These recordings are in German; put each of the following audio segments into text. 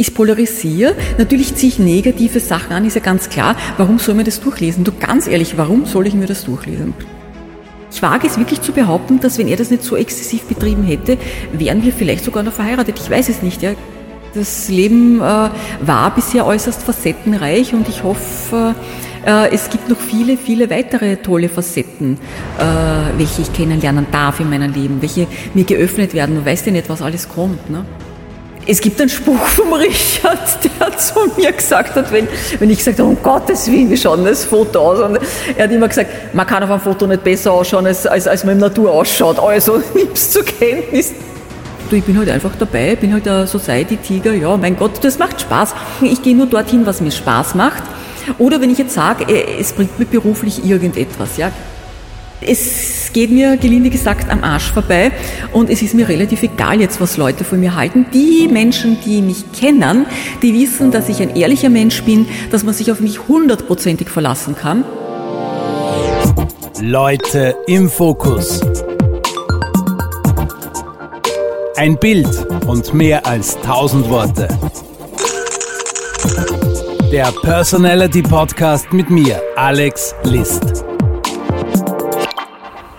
ich polarisiere. Natürlich ziehe ich negative Sachen an, ist ja ganz klar. Warum soll man das durchlesen? Du, ganz ehrlich, warum soll ich mir das durchlesen? Ich wage es wirklich zu behaupten, dass wenn er das nicht so exzessiv betrieben hätte, wären wir vielleicht sogar noch verheiratet. Ich weiß es nicht. Ja. Das Leben äh, war bisher äußerst facettenreich und ich hoffe, äh, es gibt noch viele, viele weitere tolle Facetten, äh, welche ich kennenlernen darf in meinem Leben, welche mir geöffnet werden. Du weißt ja nicht, was alles kommt. Ne? Es gibt einen Spruch vom Richard, der zu mir gesagt hat, wenn, wenn ich gesagt habe, um Gottes Willen, wie schaut das Foto aus? Und er hat immer gesagt, man kann auf einem Foto nicht besser ausschauen, als, als, als man im Natur ausschaut. Also nimm's zur Kenntnis. Du, ich bin halt einfach dabei, bin halt der Society-Tiger, ja, mein Gott, das macht Spaß. Ich gehe nur dorthin, was mir Spaß macht. Oder wenn ich jetzt sage, äh, es bringt mir beruflich irgendetwas, ja, es geht mir gelinde gesagt am Arsch vorbei und es ist mir relativ egal jetzt, was Leute von mir halten. Die Menschen, die mich kennen, die wissen, dass ich ein ehrlicher Mensch bin, dass man sich auf mich hundertprozentig verlassen kann. Leute im Fokus. Ein Bild und mehr als tausend Worte. Der Personality Podcast mit mir, Alex List.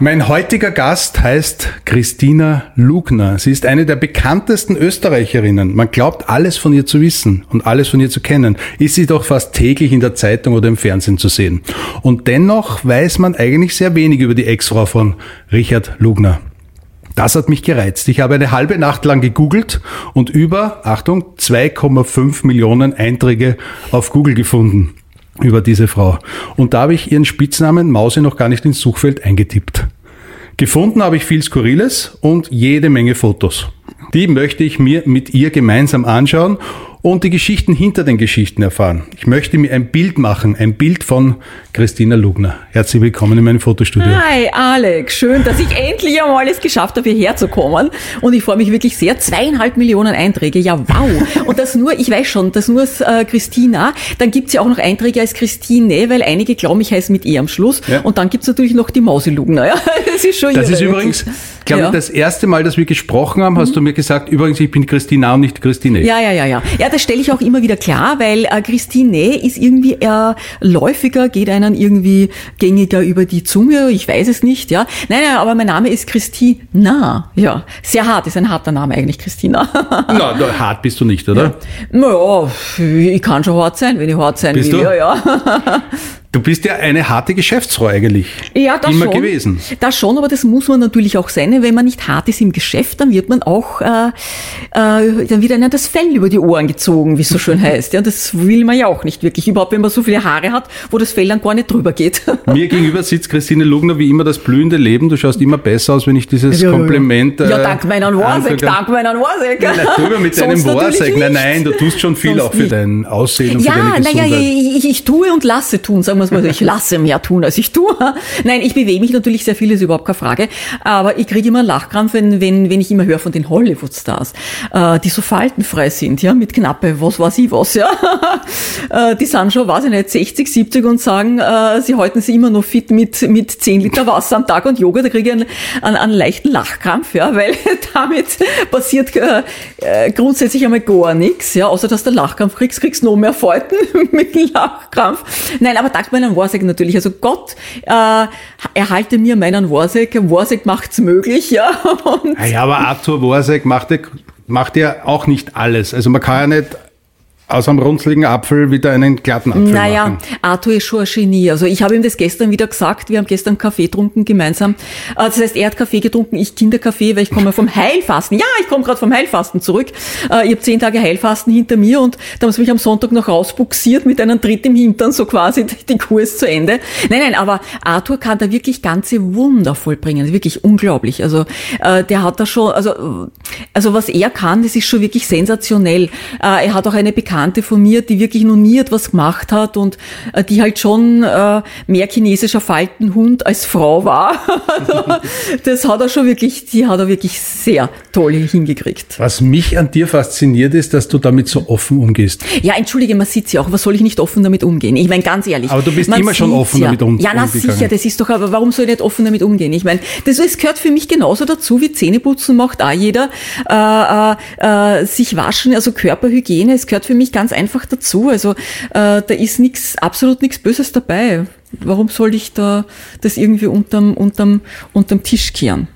Mein heutiger Gast heißt Christina Lugner. Sie ist eine der bekanntesten Österreicherinnen. Man glaubt alles von ihr zu wissen und alles von ihr zu kennen. Ist sie doch fast täglich in der Zeitung oder im Fernsehen zu sehen. Und dennoch weiß man eigentlich sehr wenig über die Ex-Frau von Richard Lugner. Das hat mich gereizt. Ich habe eine halbe Nacht lang gegoogelt und über, Achtung, 2,5 Millionen Einträge auf Google gefunden über diese Frau. Und da habe ich ihren Spitznamen Mause noch gar nicht ins Suchfeld eingetippt. Gefunden habe ich viel Skurriles und jede Menge Fotos. Die möchte ich mir mit ihr gemeinsam anschauen und die Geschichten hinter den Geschichten erfahren. Ich möchte mir ein Bild machen, ein Bild von Christina Lugner. Herzlich willkommen in meinem Fotostudio. Hi Alex, schön, dass ich endlich einmal es geschafft habe, hierher zu kommen. Und ich freue mich wirklich sehr. Zweieinhalb Millionen Einträge, ja wow. Und das nur, ich weiß schon, das nur als äh, Christina. Dann gibt's ja auch noch Einträge als Christine, weil einige glauben, ich heiße mit E am Schluss. Ja. Und dann gibt's natürlich noch die Mausi Lugner. Ja, das ist schon Das ist übrigens, glaube ja. ich, das erste Mal, dass wir gesprochen haben, hast mhm. du mir gesagt, übrigens, ich bin Christina und nicht Christine. Ja, ja, ja, ja. Ja, das stelle ich auch immer wieder klar, weil äh, Christine ist irgendwie eher läufiger, geht einen irgendwie gängiger über die Zunge, ich weiß es nicht, ja. Nein, nein, aber mein Name ist Christina, ja. Sehr hart, ist ein harter Name eigentlich, Christina. Na, no, hart bist du nicht, oder? Ja. Naja, ich kann schon hart sein, wenn ich hart sein bist will, du? ja, ja. Du bist ja eine harte Geschäftsfrau eigentlich. Ja, das Immer schon. gewesen. Das schon, aber das muss man natürlich auch sein. Wenn man nicht hart ist im Geschäft, dann wird man auch, äh, äh, dann wird einem das Fell über die Ohren gezogen, wie es so schön heißt. Ja, und das will man ja auch nicht wirklich. Überhaupt, wenn man so viele Haare hat, wo das Fell dann gar nicht drüber geht. Mir gegenüber sitzt Christine Lugner wie immer das blühende Leben. Du schaust immer besser aus, wenn ich dieses ja, Kompliment. Äh, ja, dank meinen Warsek, dank meinen Warsek. Nein, drüber mit deinem Warsek. Nein, nein, du tust schon viel Sonst auch für nicht. dein Aussehen und ja, für deine Gesundheit. Ja, naja, ich, ich tue und lasse tun, sagen es mal so. Ich lasse mehr tun, als ich tue. Nein, ich bewege mich natürlich sehr viel, ist überhaupt keine Frage. Aber ich kriege immer einen Lachkrampf, wenn, wenn, wenn ich immer höre von den Hollywood-Stars, äh, die so faltenfrei sind, ja, mit knappe, was weiß ich was, ja. äh, die sind schon, weiß ich nicht, 60, 70 und sagen, äh, sie halten sich immer noch fit mit, mit 10 Liter Wasser am Tag und Yoga, da kriege ich einen, einen, einen leichten Lachkrampf, ja, weil damit passiert äh, grundsätzlich einmal gar nichts, ja, außer dass du Lachkrampf kriegst, kriegst noch mehr Falten mit dem Lachkrampf. Nein, aber dank meinem Wahrsagen natürlich. Also Gott äh, erhalte mir meinen Worsek. Worsek macht's möglich, ja. Und ja, aber Arthur Worsek macht, macht ja auch nicht alles. Also man kann ja nicht aus einem runzligen Apfel wieder einen glatten Apfel naja, machen. Naja, Arthur ist schon ein Genie. Also ich habe ihm das gestern wieder gesagt. Wir haben gestern Kaffee getrunken gemeinsam. Äh, das heißt, er hat Kaffee getrunken, ich Kinderkaffee, weil ich komme vom Heilfasten. Ja, ich komme gerade vom Heilfasten zurück. Äh, ich habe zehn Tage Heilfasten hinter mir und da haben sie mich am Sonntag noch rausbuxiert mit einem Tritt im Hintern, so quasi die Kur ist zu Ende. Nein, nein, aber Arthur kann da wirklich ganze Wunder vollbringen. Wirklich unglaublich. Also äh, der hat da schon, also, also was er kann, das ist schon wirklich sensationell. Er hat auch eine Bekannte Bekannte von mir, die wirklich noch nie etwas gemacht hat und äh, die halt schon äh, mehr chinesischer Faltenhund als Frau war. Das hat er schon wirklich, die hat er wirklich sehr toll hingekriegt. Was mich an dir fasziniert ist, dass du damit so offen umgehst. Ja, entschuldige, man sieht ja auch, was soll ich nicht offen damit umgehen? Ich meine, ganz ehrlich. Aber du bist immer schon offen ja. damit umgegangen. Ja, na sicher, das ist doch, aber warum soll ich nicht offen damit umgehen? Ich meine, das es gehört für mich genauso dazu, wie Zähneputzen macht auch jeder, äh, äh, sich waschen, also Körperhygiene, es gehört für mich ganz einfach dazu. Also äh, da ist nichts, absolut nichts Böses dabei. Warum soll ich da das irgendwie unterm, unterm, unterm Tisch kehren?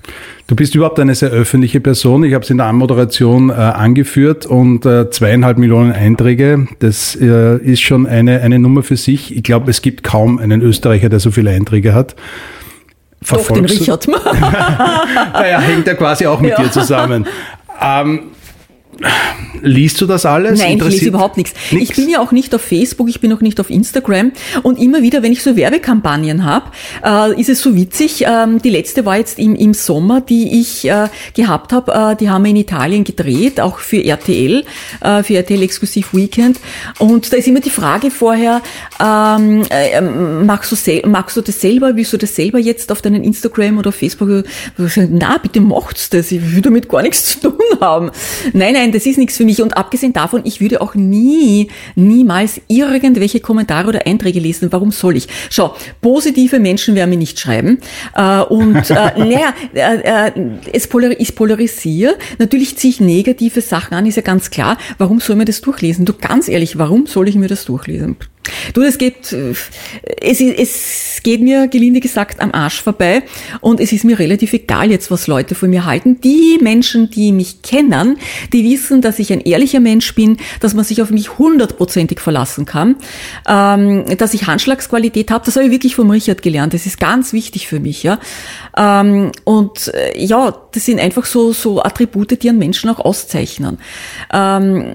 Du bist überhaupt eine sehr öffentliche Person. Ich habe es in der Anmoderation äh, angeführt und äh, zweieinhalb Millionen Einträge, das äh, ist schon eine, eine Nummer für sich. Ich glaube, es gibt kaum einen Österreicher, der so viele Einträge hat. Doch, den Richard. naja, hängt ja quasi auch mit ja. dir zusammen. Ähm, Liest du das alles? Nein, ich lese überhaupt nichts. nichts. Ich bin ja auch nicht auf Facebook, ich bin auch nicht auf Instagram. Und immer wieder, wenn ich so Werbekampagnen habe, äh, ist es so witzig. Ähm, die letzte war jetzt im, im Sommer, die ich äh, gehabt habe. Äh, die haben wir in Italien gedreht, auch für RTL, äh, für RTL Exklusiv Weekend. Und da ist immer die Frage vorher, ähm, äh, magst, du magst du das selber? Willst du das selber jetzt auf deinen Instagram oder Facebook? Na, bitte macht's das. Ich will damit gar nichts zu tun haben. Nein, nein, das ist nichts für mich. Und abgesehen davon, ich würde auch nie, niemals irgendwelche Kommentare oder Einträge lesen. Warum soll ich? Schau, positive Menschen werden mir nicht schreiben. Äh, und äh, naja, äh, äh, es polar ich polarisiere. Natürlich ziehe ich negative Sachen an, ist ja ganz klar. Warum soll man das durchlesen? Du, ganz ehrlich, warum soll ich mir das durchlesen? Du, es geht, es, es geht mir gelinde gesagt am Arsch vorbei und es ist mir relativ egal jetzt, was Leute von mir halten. Die Menschen, die mich kennen, die wissen, dass ich ein ehrlicher Mensch bin, dass man sich auf mich hundertprozentig verlassen kann, ähm, dass ich Handschlagsqualität habe. Das habe ich wirklich vom Richard gelernt. Das ist ganz wichtig für mich, ja. Ähm, und äh, ja, das sind einfach so so Attribute, die einen Menschen auch auszeichnen. Ähm,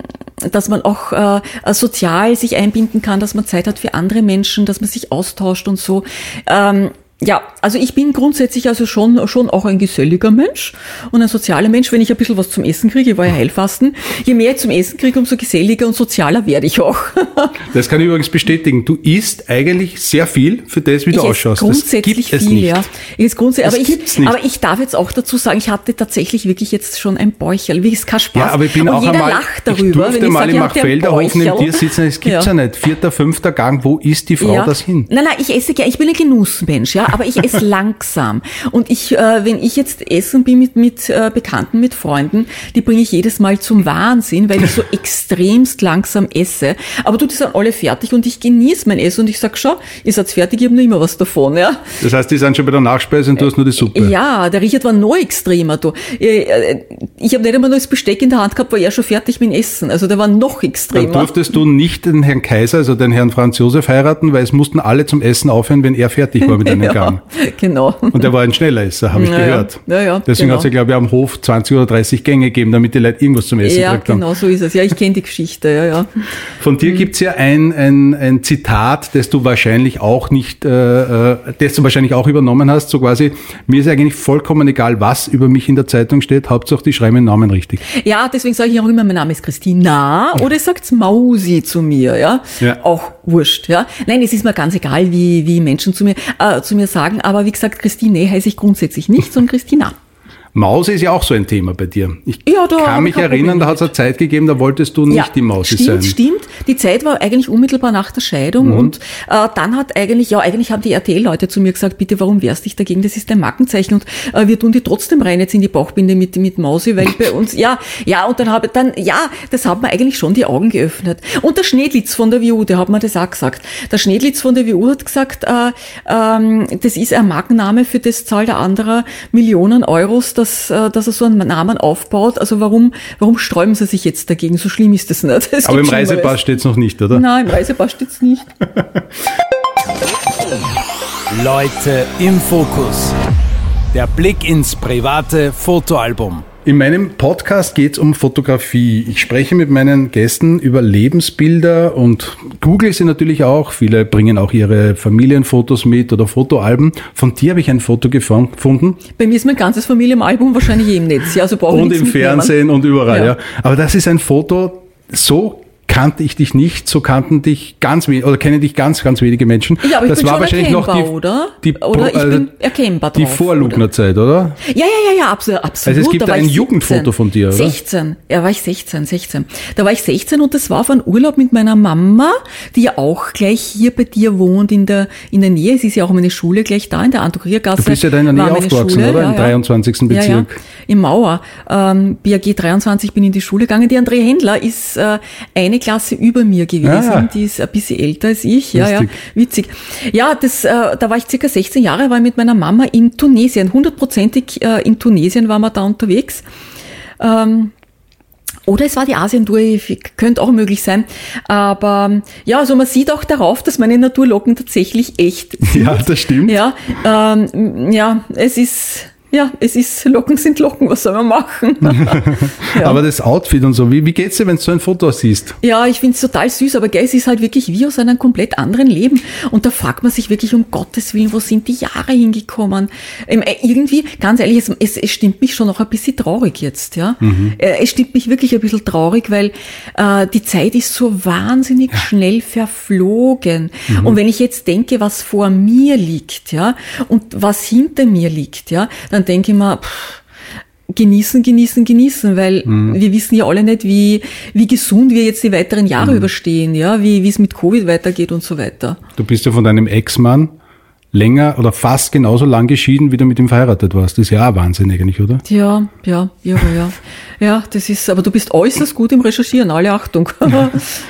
dass man auch äh, sozial sich einbinden kann, dass man Zeit hat für andere Menschen, dass man sich austauscht und so. Ähm, ja, also ich bin grundsätzlich also schon, schon auch ein geselliger Mensch und ein sozialer Mensch. Wenn ich ein bisschen was zum Essen kriege, ich war ja Heilfasten, je mehr ich zum Essen kriege, umso geselliger und sozialer werde ich auch. das kann ich übrigens bestätigen. Du isst eigentlich sehr viel für das, wie du ich ausschaust. Grundsätzlich viel, ja. Ich grundsätzlich, aber, ich, nicht. aber ich darf jetzt auch dazu sagen, ich hatte tatsächlich wirklich jetzt schon ein Bäucherl. Wie ist kein Spaß. Ja, aber ich bin und auch jeder einmal, lacht darüber. Ich durfte mal im Machfelderhof neben dir sitzen, es gibt's ja. ja nicht. Vierter, fünfter Gang, wo ist die Frau ja. das hin? Nein, nein, ich esse gerne, ich bin ein Genussmensch, ja aber ich esse langsam. Und ich, äh, wenn ich jetzt essen bin mit, mit äh, Bekannten, mit Freunden, die bringe ich jedes Mal zum Wahnsinn, weil ich so extremst langsam esse. Aber du, die sind alle fertig und ich genieße mein Essen und ich sag schon, ihr seid fertig, ich habe noch immer was davon. Ja? Das heißt, die sind schon bei der Nachspeise und du hast nur die Suppe. Ja, der Richard war noch extremer. Du. Ich, äh, ich habe nicht einmal nur das Besteck in der Hand gehabt, war er schon fertig mit dem Essen. Also der war noch extremer. Dann durftest du nicht den Herrn Kaiser, also den Herrn Franz Josef heiraten, weil es mussten alle zum Essen aufhören, wenn er fertig war mit einem ja, Gang. Genau. Und er war ein Schnelleresser, habe ich ja, gehört. Ja, ja, Deswegen genau. hat es ja, glaube ich, am Hof 20 oder 30 Gänge gegeben, damit die Leute irgendwas zum Essen ja. Ja, genau, so ist es. Ja, ich kenne die Geschichte, ja, ja. Von dir mhm. gibt's ja ein, ein, ein Zitat, das du wahrscheinlich auch nicht, äh, äh, das du wahrscheinlich auch übernommen hast, so quasi, mir ist eigentlich vollkommen egal, was über mich in der Zeitung steht, Hauptsache die schreiben den Namen richtig. Ja, deswegen sage ich auch immer, mein Name ist Christina oder ich sagt's Mausi zu mir, ja. ja. Auch wurscht, ja. Nein, es ist mir ganz egal, wie, wie Menschen zu mir, äh, zu mir sagen, aber wie gesagt, Christine heiße ich grundsätzlich nicht, sondern Christina. Mause ist ja auch so ein Thema bei dir. Ich ja, da kann mich erinnern, da hat es eine Zeit gegeben, da wolltest du nicht ja, die stimmt, sein. Stimmt, Die Zeit war eigentlich unmittelbar nach der Scheidung mhm. und äh, dann hat eigentlich, ja, eigentlich haben die RTL-Leute zu mir gesagt, bitte, warum wehrst dich dagegen? Das ist dein Markenzeichen und äh, wir tun die trotzdem rein jetzt in die Bauchbinde mit, mit Mause, weil bei uns, ja, ja, und dann habe dann, ja, das hat mir eigentlich schon die Augen geöffnet. Und der Schnedlitz von der WU, der hat mir das auch gesagt. Der Schnedlitz von der WU hat gesagt, äh, ähm, das ist ein Markenname, für das zahlt der anderer Millionen Euros, dass, äh, dass er so einen Namen aufbaut. Also warum, warum sträuben sie sich jetzt dagegen? So schlimm ist das nicht. Es Aber im Reisepass steht es noch nicht, oder? Nein, im Reisepass steht es nicht. Leute im Fokus. Der Blick ins private Fotoalbum. In meinem Podcast geht es um Fotografie. Ich spreche mit meinen Gästen über Lebensbilder und google sie natürlich auch. Viele bringen auch ihre Familienfotos mit oder Fotoalben. Von dir habe ich ein Foto gefunden. Bei mir ist mein ganzes Familienalbum wahrscheinlich eh im Netz. Ja, also brauche und im Fernsehen und überall. Ja. ja. Aber das ist ein Foto so kannte ich dich nicht, so kannten dich ganz oder kennen dich ganz, ganz wenige Menschen. Ja, aber ich das bin war schon wahrscheinlich noch die, oder? die, Oder ich äh, bin erkennbar die drauf, Vorlugnerzeit, oder? Ja, ja, ja, ja, absolut. absolut. Also es gibt Da ein ich 17. Jugendfoto von dir, oder? 16. Ja, war ich 16, 16. Da war ich 16 und das war auf einem Urlaub mit meiner Mama, die ja auch gleich hier bei dir wohnt in der, in der Nähe. Sie ist ja auch meine Schule gleich da in der Antokriergasse. Du bist ja da in der Nähe aufgewachsen, Schule, oder? Ja, Im ja. 23. Ja, ja, Bezirk. im Mauer. Ähm, BAG 23 bin in die Schule gegangen. Die Andrea Händler ist äh, eine Klasse über mir gewesen. Ah. Die ist ein bisschen älter als ich. Ja, ja, Lustig. witzig. Ja, das, äh, da war ich circa 16 Jahre, war mit meiner Mama in Tunesien. Hundertprozentig äh, in Tunesien waren wir da unterwegs. Ähm, oder es war die Asientour, könnte auch möglich sein. Aber ja, also man sieht auch darauf, dass meine Naturlocken tatsächlich echt sind. Ja, das stimmt. Ja, ähm, ja, es ist, ja, es ist, Locken sind Locken, was soll man machen? ja. Aber das Outfit und so, wie, wie geht's dir, wenn du so ein Foto siehst? Ja, ich find's total süß, aber gell, es ist halt wirklich wie aus einem komplett anderen Leben. Und da fragt man sich wirklich um Gottes Willen, wo sind die Jahre hingekommen? Ähm, äh, irgendwie, ganz ehrlich, es, es, es stimmt mich schon noch ein bisschen traurig jetzt, ja. Äh, Es stimmt mich wirklich ein bisschen traurig, weil äh, die Zeit ist so wahnsinnig schnell verflogen. Und wenn ich jetzt denke, was vor mir liegt, ja, und was hinter mir liegt, ja, dann denke ich mir, pff, genießen, genießen, genießen, weil wir wissen ja alle nicht, wie, wie gesund wir jetzt die weiteren Jahre überstehen, ja, wie, wie es mit Covid weitergeht und so weiter. Du bist ja von deinem Ex-Mann länger oder fast genauso lang geschieden, wie du mit ihm verheiratet warst. Das ist ja auch Wahnsinn eigentlich, oder? Ja, ja, ja, ja. Ja, das ist, aber du bist äußerst gut im Recherchieren, alle Achtung.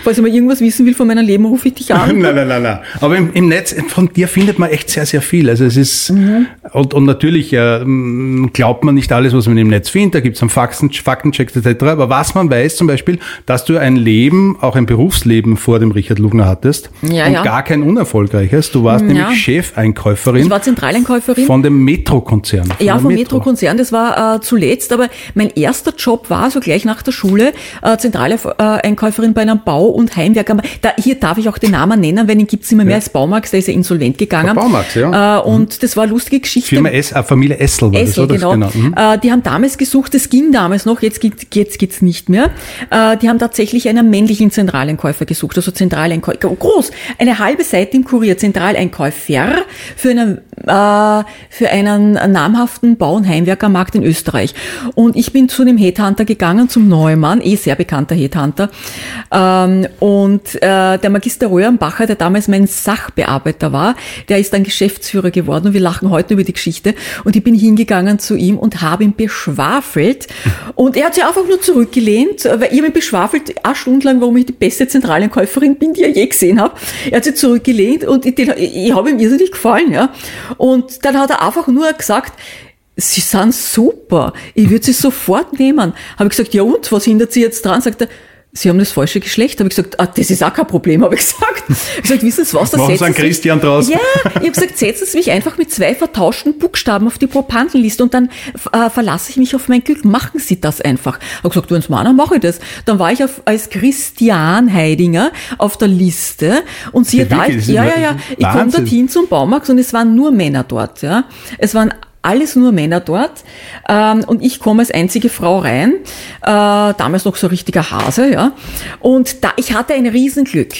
Falls ich mal irgendwas wissen will von meinem Leben, rufe ich dich an. nein, nein, nein, nein. Aber im, im Netz, von dir findet man echt sehr, sehr viel. Also es ist, und, und natürlich äh, glaubt man nicht alles, was man im Netz findet. Da gibt es einen Fakten, Faktencheck etc. Aber was man weiß zum Beispiel, dass du ein Leben, auch ein Berufsleben vor dem Richard Lugner hattest Ja, und ja. gar kein unerfolgreiches. Du warst Ja. nämlich Chefeinkäuferin Ich war Zentraleinkäuferin. von dem Metro-Konzern. Ja, vom Metro-Konzern, das war äh, zuletzt, aber mein erster Job war so gleich nach der Schule äh, zentrale äh, Einkäuferin bei einem Bau- und Heimwerker. Da, hier darf ich auch den Namen nennen, weil den gibt's nicht mehr, mehr als Baumarkt, der ist ja insolvent gegangen. Baumarkt, ja. Äh, und das war eine lustige Geschichte. Firma S, äh, Familie Essel war Essel, das, oder? genau. Mhm. Äh, die haben damals gesucht, das ging damals noch, jetzt, geht, jetzt geht's nicht mehr. Äh, die haben tatsächlich einen männlichen Zentraleinkäufer gesucht, also Zentraleinkäufer, groß, eine halbe Seite im Kurier, Zentraleinkäufer für einen, äh, für einen namhaften Bau- und Heimwerkermarkt in Österreich. Und ich bin zu einem Headhunter gegangen, zum Neumann, eh sehr bekannter Headhunter. Ähm, und äh, der Magister Röhrenbacher, der damals mein Sachbearbeiter war, der ist dann Geschäftsführer geworden und wir lachen heute über die Geschichte. Und ich bin hingegangen zu ihm und habe ihn beschwafelt. Und er hat sich einfach nur zurückgelehnt, weil ich habe ihn beschwafelt, eine Stunde lang, warum ich die beste Zentraleinkäuferin bin, die er je gesehen habe. Er hat sich zurückgelehnt und ich, ich habe ihm irrsinnig gefallen. ja. Und dann hat er einfach nur gesagt, Sie sind super. Ich würde sie sofort nehmen. Habe ich gesagt, ja und, was hindert Sie jetzt dran? Sagt er, Sie haben das falsche Geschlecht. Habe ich gesagt, ah, das ist auch kein Problem, habe ich gesagt. Ich habe gesagt, wissen Sie was, da Machen Sie einen Sie- Christian draus. Ja, ich habe gesagt, setzen Sie mich einfach mit zwei vertauschten Buchstaben auf die Propantenliste und dann äh, verlasse ich mich auf mein Glück. Machen Sie das einfach. Habe gesagt, wenn Sie meinen, mache ich das. Dann war ich auf, als Christian Heidinger auf der Liste und siehe Ja, da, wirklich, ich, ja, ja, ja, ich komme dorthin zum Baumarkt und es waren nur Männer dort. Ja. Es waren alles nur Männer dort. Ähm, und ich komme als einzige Frau rein, äh, damals noch so richtiger Hase, ja. Und da ich hatte ein Riesenglück.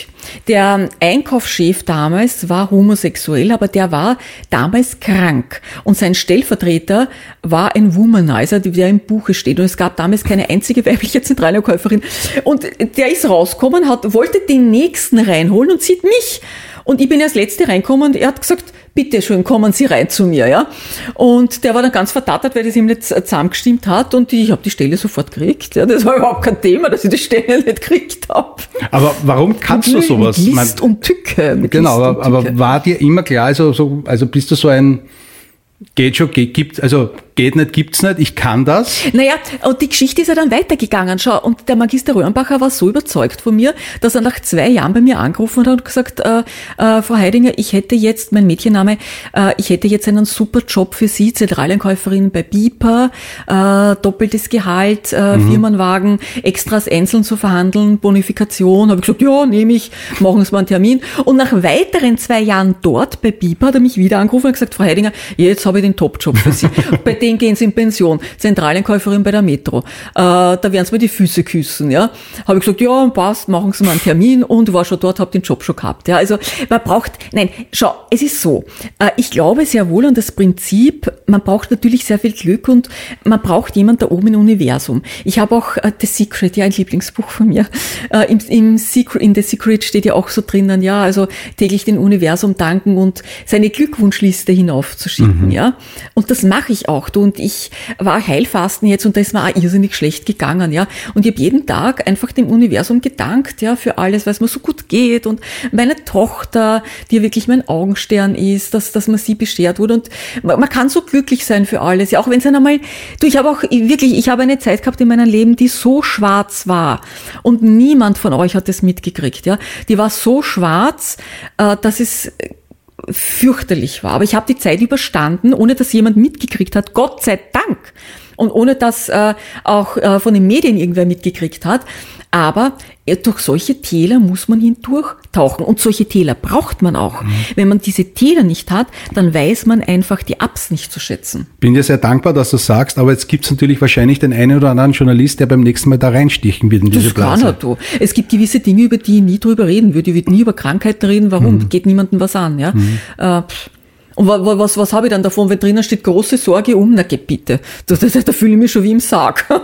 Der Einkaufschef damals war homosexuell, aber der war damals krank. Und sein Stellvertreter war ein Womanizer, der im Buche steht. Und es gab damals keine einzige weibliche Zentraleinkäuferin und der ist rausgekommen, hat wollte den nächsten reinholen und sieht mich und ich bin als Letzte reinkommen und er hat gesagt, bitte schön, kommen Sie rein zu mir, ja. Und der war dann ganz verdattert, weil das ihm nicht zusammengestimmt hat und ich habe die Stelle sofort gekriegt. Ja. Das war überhaupt kein Thema, dass ich die Stelle nicht gekriegt habe. Aber warum kannst du sowas? Mit List und Tücke. Mit Genau, List aber, und aber war dir immer klar, also, so, also bist du so ein, geht schon, geht, gibt, also geht nicht, gibt's nicht, ich kann das. Naja, und die Geschichte ist ja dann weitergegangen. Schau, und der Magister Röhrenbacher war so überzeugt von mir, dass er nach zwei Jahren bei mir angerufen hat und gesagt, äh, äh, Frau Heidinger, ich hätte jetzt, mein Mädchenname, äh, ich hätte jetzt einen super Job für Sie, Zentraleinkäuferin bei BIPA, äh, doppeltes Gehalt, äh, Firmenwagen, Extras einzeln zu verhandeln, Bonifikation. Habe ich gesagt, ja, nehme ich, machen Sie mal einen Termin. Und nach weiteren zwei Jahren dort bei BIPA hat er mich wieder angerufen und gesagt, Frau Heidinger, jetzt habe ich den Top-Job für Sie. bei dem gehen, gehen Sie in Pension, Zentraleinkäuferin bei der Metro. Äh, da werden Sie mir die Füße küssen, ja. Habe ich gesagt, ja, passt, machen Sie mal einen Termin und war schon dort, habe den Job schon gehabt. Ja, also man braucht, nein, schau, es ist so. Äh, ich glaube sehr wohl an das Prinzip, man braucht natürlich sehr viel Glück und man braucht jemand da oben im Universum. Ich habe auch äh, The Secret, ja, ein Lieblingsbuch von mir. Äh, im, im Secret, in The Secret steht ja auch so drinnen, ja, also täglich dem Universum danken und seine Glückwunschliste hinaufzuschicken, mhm. ja. Und das mache ich auch. Du und ich war Heilfasten jetzt und da ist mir auch irrsinnig schlecht gegangen, ja. Und ich habe jeden Tag einfach dem Universum gedankt, ja, für alles, was mir so gut geht und meine Tochter, die wirklich mein Augenstern ist, dass, dass man sie beschert wurde und man kann so glücklich sein für alles, ja, auch wenn es einmal, du, ich habe auch wirklich, ich habe eine Zeit gehabt in meinem Leben, die so schwarz war und niemand von euch hat es mitgekriegt, ja. Die war so schwarz, äh, dass es fürchterlich war. Aber ich habe die Zeit überstanden, ohne dass jemand mitgekriegt hat. Gott sei Dank. Und ohne dass äh, auch äh, von den Medien irgendwer mitgekriegt hat. Aber äh, durch solche Täler muss man hindurchtauchen. Und solche Täler braucht man auch. Mhm. Wenn man diese Täler nicht hat, dann weiß man einfach die Ups nicht zu schätzen. Bin dir sehr dankbar, dass du sagst, aber jetzt gibt es natürlich wahrscheinlich den einen oder anderen Journalist, der beim nächsten Mal da reinstichen wird in diese das Blase. Kann er, du. Es gibt gewisse Dinge, über die ich nie drüber reden würde. Ich würde nie über Krankheiten reden. Warum? Mhm. Geht niemandem was an. Ja? Mhm. Äh, und was, was, was habe ich dann davon, wenn drinnen steht große Sorge um? Na, geh bitte. Da, da, da fühle ich mich schon wie im Sarg.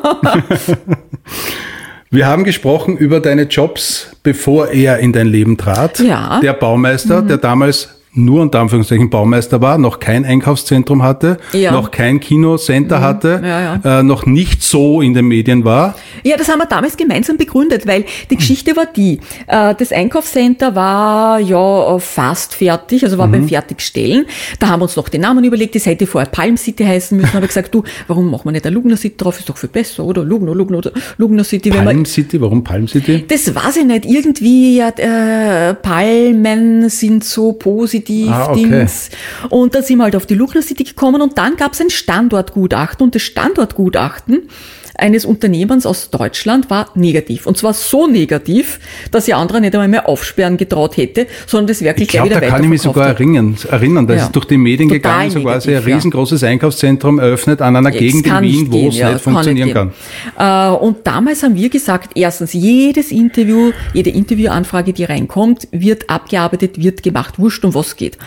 Wir haben gesprochen über deine Jobs, bevor er in dein Leben trat. Ja. Der Baumeister, mhm. der damals nur unter Anführungszeichen Baumeister war, noch kein Einkaufszentrum hatte, ja. noch kein Kinocenter mhm. hatte, ja, ja. Äh, noch nicht so in den Medien war. Ja, das haben wir damals gemeinsam begründet, weil die hm. Geschichte war die, äh, das Einkaufscenter war ja fast fertig, also war mhm. beim Fertigstellen. Da haben wir uns noch den Namen überlegt, das hätte vorher Palm City heißen müssen, habe ich gesagt, du, warum machen wir nicht ein Lugner City drauf, ist doch viel besser, oder? Lugner, Lugner, Lugner City. Palm City, warum Palm City? Das weiß ich nicht, irgendwie, ja, äh, Palmen sind so positiv Positiv-Dings. Ah, okay. Und dann sind wir halt auf die Lucra City gekommen und dann gab es ein Standortgutachten und das Standortgutachten eines Unternehmens aus Deutschland war negativ. Und zwar so negativ, dass ich andere nicht einmal mehr aufsperren getraut hätte, sondern das wirklich ich glaub, wieder Da kann ich mich sogar erinnern, erinnern da ja. ist durch die Medien Total gegangen, so quasi ein riesengroßes ja. Einkaufszentrum eröffnet an einer Gegend in Wien, wo es ja, nicht funktionieren kann. kann. Äh, und damals haben wir gesagt, erstens, jedes Interview, jede Interviewanfrage, die reinkommt, wird abgearbeitet, wird gemacht, wurscht um was geht.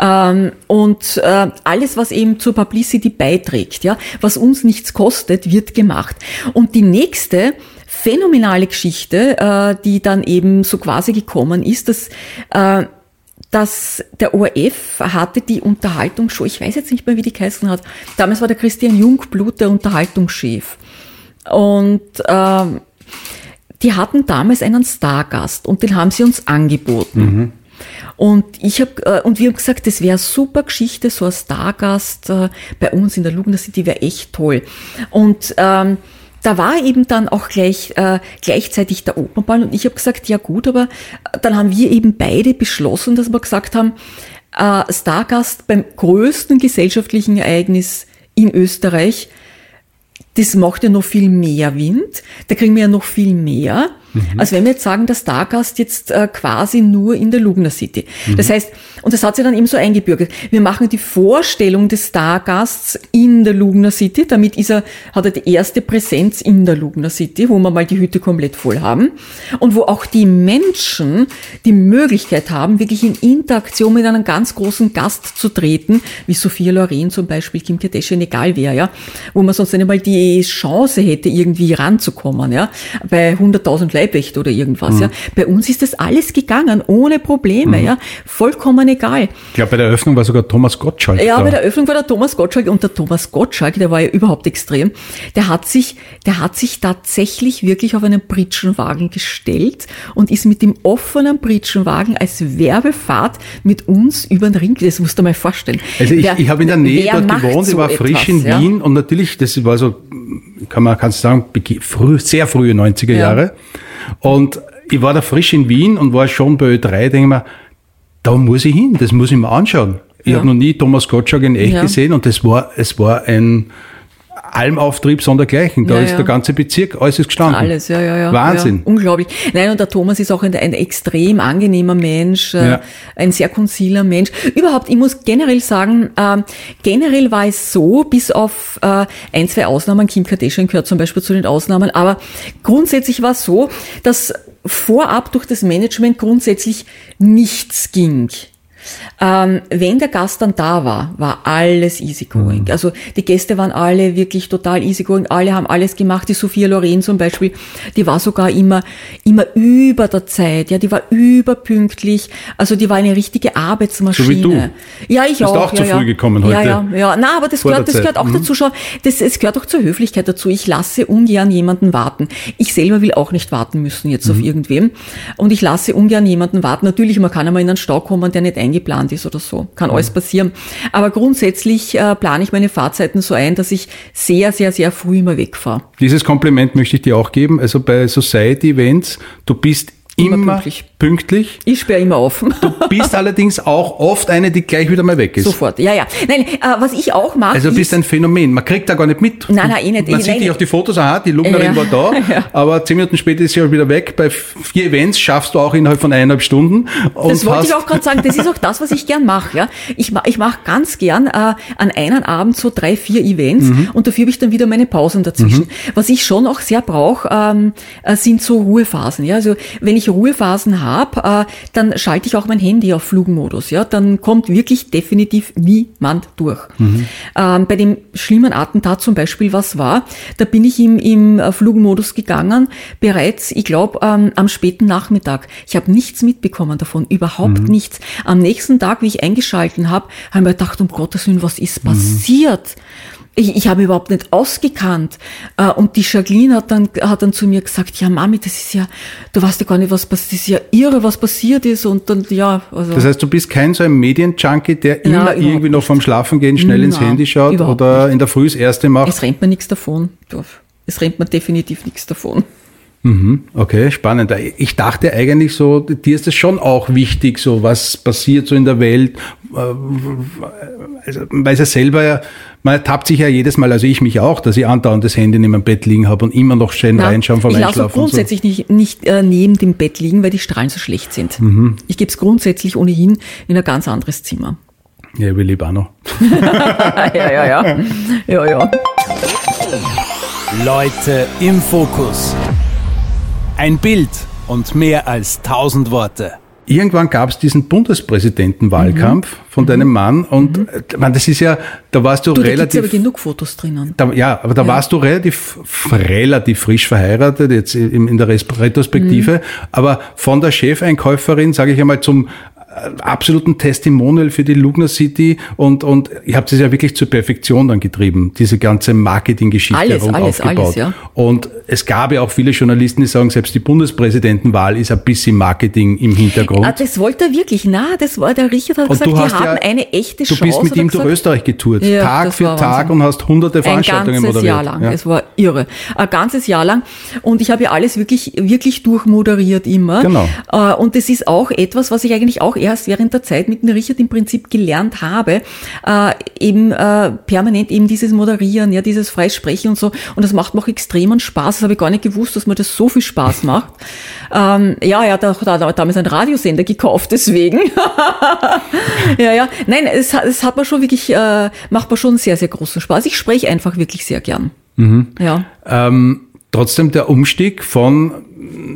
Ähm, und äh, alles, was eben zur Publicity beiträgt, ja, was uns nichts kostet, wird gemacht gemacht. Und die nächste phänomenale Geschichte, äh, die dann eben so quasi gekommen ist, dass äh, dass der ORF hatte die Unterhaltungsshow, ich weiß jetzt nicht mehr, wie die geheißen hat. Damals war der Christian Jungblut der Unterhaltungschef. Und ähm, die hatten damals einen Stargast und den haben sie uns angeboten. Mhm. Und ich habe äh, und wir haben gesagt, das wäre super Geschichte, so ein Stargast äh, bei uns in der Lugner City wäre echt toll. Und ähm, da war eben dann auch gleich äh, gleichzeitig der Opernball und ich habe gesagt, ja gut, aber dann haben wir eben beide beschlossen, dass wir gesagt haben, äh, Stargast beim größten gesellschaftlichen Ereignis in Österreich, das macht ja noch viel mehr Wind, da kriegen wir ja noch viel mehr. Mhm. Also wenn wir jetzt sagen, der Stargast jetzt äh, quasi nur in der Lugner City. Mhm. Das heißt, und das hat sich dann eben so eingebürgert. Wir machen die Vorstellung des Stargasts in der Lugner City, damit ist er, hat er die erste Präsenz in der Lugner City, wo wir mal die Hütte komplett voll haben und wo auch die Menschen die Möglichkeit haben, wirklich in Interaktion mit einem ganz großen Gast zu treten, wie Sophia Loren zum Beispiel, Kim Kardashian, egal wer, ja, wo man sonst einmal die Chance hätte, irgendwie ranzukommen, ja, bei 100.000 Leuten Leibwächter oder irgendwas. Mhm. Ja. Bei uns ist das alles gegangen, ohne Probleme, mhm. ja. Vollkommen egal. Ich glaube, bei der Eröffnung war sogar Thomas Gottschalk. Ja, da. bei der Eröffnung war der Thomas Gottschalk und der Thomas Gottschalk, der war ja überhaupt extrem. Der hat sich, der hat sich tatsächlich wirklich auf einen Pritschenwagen gestellt und ist mit dem offenen Pritschenwagen als Werbefahrt mit uns über den Ring. Das musst du mal vorstellen. Also ich, wer, ich habe in der Nähe dort gewohnt, so ich war frisch etwas, in ja? Wien und natürlich, das war so, kann man, kannst du sagen, früh, sehr frühe 90er Jahre. Und ich war da frisch in Wien und war schon bei Ö3, denke mir, da muss ich hin, das muss ich mir anschauen. Ich ja. habe noch nie Thomas Gottschalk in echt ja. gesehen und das war, es war ein Almauftrieb sondergleichen. Da Ja, ist ja. der ganze Bezirk, alles ist gestanden. Alles, ja, ja, ja. Wahnsinn. Ja, unglaublich. Nein, und der Thomas ist auch ein, ein extrem angenehmer Mensch, äh, ein sehr konziler Mensch. Überhaupt, ich muss generell sagen, ähm, generell war es so, bis auf äh, ein, zwei Ausnahmen, Kim Kardashian gehört zum Beispiel zu den Ausnahmen, aber grundsätzlich war es so, dass vorab durch das Management grundsätzlich nichts ging. Ähm, wenn der Gast dann da war, war alles easygoing. Also die Gäste waren alle wirklich total easygoing, alle haben alles gemacht. Die Sophia Loren zum Beispiel, die war sogar immer, immer über der Zeit, ja, die war überpünktlich. Also die war eine richtige Arbeitsmaschine. So wie du. Ja, ich Bist auch. auch ja, zu ja. früh gekommen Ja, heute. ja, ja. Na, aber das Vor gehört, das gehört auch Mhm. dazu. Schau, das, es gehört auch zur Höflichkeit dazu. Ich lasse ungern jemanden warten. Ich selber will auch nicht warten müssen jetzt Mhm. auf irgendwem. Und ich lasse ungern jemanden warten. Natürlich, man kann einmal in einen Stau kommen, der nicht eingeplant ist oder so. Kann Mhm. alles passieren. Aber grundsätzlich äh, plane ich meine Fahrzeiten so ein, dass ich sehr, sehr, sehr früh immer wegfahre. Dieses Kompliment möchte ich dir auch geben. Also bei Society Events, du bist immer, Immer pünktlich. pünktlich. Ich sperre immer auf. Du bist allerdings auch oft eine, die gleich wieder mal weg ist. Sofort. Ja, ja. Nein, äh, was ich auch mache. Also du bist ist, ein Phänomen. Man kriegt da gar nicht mit. Nein, nein, eh nicht. Man Eh, sieht nein, dich auf die Fotos, aha, die Lugnerin Ja. war da, Ja. aber zehn Minuten später ist sie halt wieder weg. Bei vier Events schaffst du auch innerhalb von eineinhalb Stunden. Und Das wollte ich auch gerade sagen. Das ist auch das, was ich gern mache. Ja? Ich, ma- ich mache ganz gern äh, an einem Abend so drei, vier Events Mhm. und dafür habe ich dann wieder meine Pausen dazwischen. Was ich schon auch sehr brauche, ähm, äh, sind so Ruhephasen. Ja? Also wenn ich Ruhephasen habe, äh, dann schalte ich auch mein Handy auf Flugmodus. Ja? Dann kommt wirklich definitiv niemand durch. Ähm, bei dem schlimmen Attentat zum Beispiel, was war, da bin ich im, im äh, Flugmodus gegangen, bereits, ich glaube, ähm, am späten Nachmittag. Ich habe nichts mitbekommen davon, überhaupt nichts. Am nächsten Tag, wie ich eingeschalten habe, habe ich mir gedacht, um Gottes Willen, was ist passiert? Ich, ich habe überhaupt nicht ausgekannt. Äh, Und die Jacqueline hat dann, hat dann zu mir gesagt, ja Mami, das ist ja, du weißt ja gar nicht, was passiert, das ist ja irre, was passiert ist. Und dann, ja, also. das heißt, du bist kein so ein Medienjunkie, der immer irgendwie noch vorm Schlafengehen schnell ins Nein, Handy schaut oder in der Früh das erste macht. es rennt mir nichts davon. Es rennt mir definitiv nichts davon. Okay, spannend. Ich dachte eigentlich so, dir ist es schon auch wichtig, so was passiert so in der Welt. Also, weil es ja selber, ja- man ertappt sich ja jedes Mal, also ich mich auch, dass ich andauernd das Handy neben dem Bett liegen habe und immer noch schön Nein, reinschauen vom ich lasse Einschlafen. und so. grundsätzlich nicht, nicht äh, neben dem Bett liegen, weil die Strahlen so schlecht sind. Mhm. Ich gebe es grundsätzlich ohnehin in ein ganz anderes Zimmer. Ja, ich will lieber auch noch. ja, ja, ja. Ja, ja. Leute im Fokus. Ein Bild und mehr als tausend Worte. Irgendwann gab es diesen Bundespräsidentenwahlkampf Mhm. von deinem Mann und äh, man, das ist ja, da warst du, Du, da relativ. aber genug Fotos drinnen. Da, ja, aber da warst du relativ, relativ frisch verheiratet, jetzt in, in der Retrospektive. Aber von der Chefeinkäuferin, sage ich einmal, zum absoluten Testimonial für die Lugner City und, und ihr habt es ja wirklich zur Perfektion dann getrieben, diese ganze Marketinggeschichte Alles, rund alles, aufgebaut. alles, ja. Und es gab ja auch viele Journalisten, die sagen, selbst die Bundespräsidentenwahl ist ein bisschen Marketing im Hintergrund. Ah, das wollte er wirklich. Na, das war der Richard hat Und gesagt, du wir haben ja- eine echte Du Chance. bist mit ihm durch. Österreich getourt, Ja, Tag für Tag Wahnsinn. und hast hunderte Ein Veranstaltungen ganzes moderiert. Jahr lang. Ja. Es war irre. Ein ganzes Jahr lang. Und ich habe ja alles wirklich, wirklich durchmoderiert immer. Genau. Äh, Und das ist auch etwas, was ich eigentlich auch erst während der Zeit mit dem Richard im Prinzip gelernt habe. Äh, Eben äh, permanent eben dieses Moderieren, ja, dieses Freisprechen und so. Und das macht mir auch extremen Spaß. Das habe ich gar nicht gewusst, dass mir das so viel Spaß macht. Ähm, ja, ja, da, da, da hat damals einen Radiosender gekauft, deswegen. ja, ja. Nein, es, hat- es hat mir schon wirklich, äh, macht mir schon sehr, sehr großen Spaß. Ich spreche einfach wirklich sehr gern. Ja. Ähm, trotzdem der Umstieg von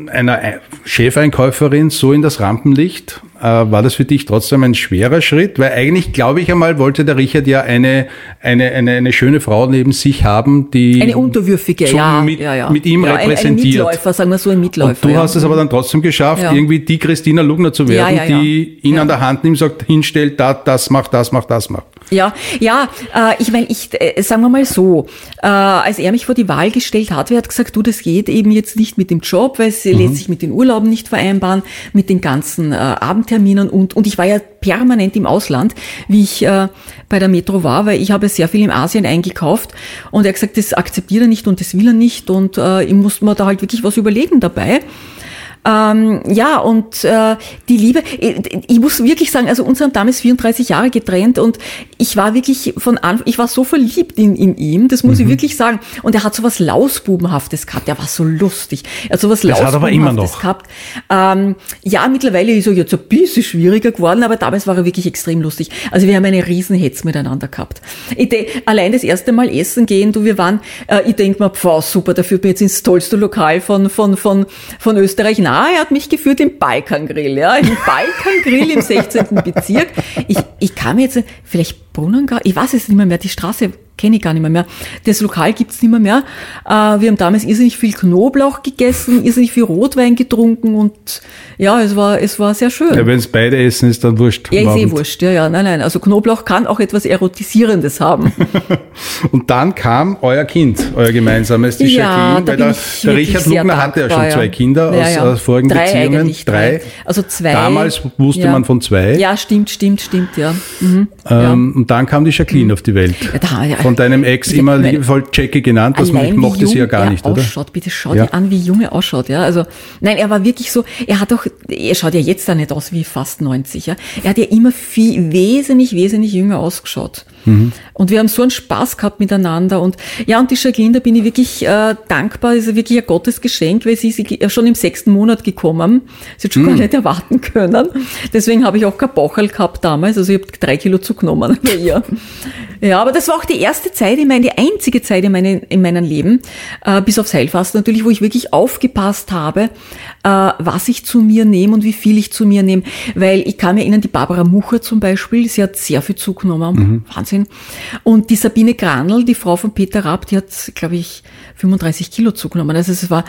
einer Chefeinkäuferin so in das Rampenlicht, äh, war das für dich trotzdem ein schwerer Schritt? Weil eigentlich, glaube ich einmal, wollte der Richard ja eine, eine, eine, eine schöne Frau neben sich haben, die Eine unterwürfige, zum ja, mit, ja, ja. mit ihm ja, ein, ein repräsentiert. Mitläufer, sagen wir so, ein Mitläufer. Und du ja. hast es aber dann trotzdem geschafft, Ja. irgendwie die Christina Lugner zu werden, die ihn an der Hand nimmt, sagt, hinstellt, da, das macht, das macht, das macht. Ja, ja, äh, ich meine, ich äh, sagen wir mal so, äh, als er mich vor die Wahl gestellt hat, er hat gesagt, du, das geht eben jetzt nicht mit dem Job, weil es lässt sich mit den Urlauben nicht vereinbaren, mit den ganzen äh, Abendterminen und und ich war ja permanent im Ausland, wie ich äh, bei der Metro war, weil ich habe sehr viel in Asien eingekauft und er hat gesagt, das akzeptiert er nicht und das will er nicht und äh, ich musste mir da halt wirklich was überlegen dabei. Ähm, ja, und äh, die Liebe, ich, ich muss wirklich sagen, also uns haben damals 34 Jahre getrennt und ich war wirklich von Anfang, ich war so verliebt in, in ihm, das muss mhm. ich wirklich sagen. Und er hat so was Lausbubenhaftes gehabt, er war so lustig. Er hat so was das hat aber immer noch. gehabt. Ähm, ja, mittlerweile ist er jetzt ein bisschen schwieriger geworden, aber damals war er wirklich extrem lustig. Also wir haben eine Riesenhetz miteinander gehabt. Ich allein das erste Mal essen gehen, du, wir waren, äh, ich denk mir, pfau, super, da führt mir jetzt ins tollste Lokal von, von, von, von Österreich. Er hat mich geführt im Balkangrill, ja, im Balkangrill im 16. Bezirk. Ich, ich kam jetzt, vielleicht Brunnengar, ich weiß es nicht mehr, mehr die Straße kenne ich gar nicht mehr, mehr. Das Lokal gibt's nicht mehr mehr. Äh, wir haben damals irrsinnig viel Knoblauch gegessen, irrsinnig viel Rotwein getrunken und ja, es war, es war sehr schön. Ja, wenn es beide essen, ist dann wurscht. Ja, ist eh wurscht, ja, ja, nein, nein. Also Knoblauch kann auch etwas Erotisierendes haben. und dann kam euer Kind, euer gemeinsames, die ja, Jacqueline, weil der, der Richard Lugner hatte ja schon zwei Kinder ja, aus, ja. aus vorigen drei Beziehungen. Drei. Also zwei. Damals wusste man von zwei. Ja, stimmt, stimmt, stimmt, ja. Mhm. Ähm, und dann kam die Jacqueline mhm. auf die Welt. Da, von deinem Ex immer liebevoll Jackie genannt, was man mochte sie ja gar nicht, oder? Ausschaut, bitte schau ja. dir an, wie jung er ausschaut, ja. Also, nein, er war wirklich so, er hat doch, er schaut ja jetzt da nicht aus wie fast 90, ja. Er hat ja immer viel, wesentlich, wesentlich jünger ausgeschaut. Mhm. Und wir haben so einen Spaß gehabt miteinander. Und ja, und die Jacqueline, da bin ich wirklich äh, dankbar. Das ist wirklich ein Gottesgeschenk, weil sie ist schon im sechsten Monat gekommen. Sie hat schon mhm. gar nicht erwarten können. Deswegen habe ich auch kein Bauchel gehabt damals. Also ich habe drei Kilo zugenommen bei ihr. Ja, aber das war auch die erste Zeit, ich meine, die einzige Zeit in, meine, in meinem Leben, äh, bis aufs Heilfasten natürlich, wo ich wirklich aufgepasst habe, äh, was ich zu mir nehme und wie viel ich zu mir nehme. Weil ich kann mir erinnern, die Barbara Mucher zum Beispiel, sie hat sehr viel zugenommen. Mhm. Wahnsinn. Und die Sabine Granl, die Frau von Peter Raab, die hat, glaube ich, 35 Kilo zugenommen. Also es war,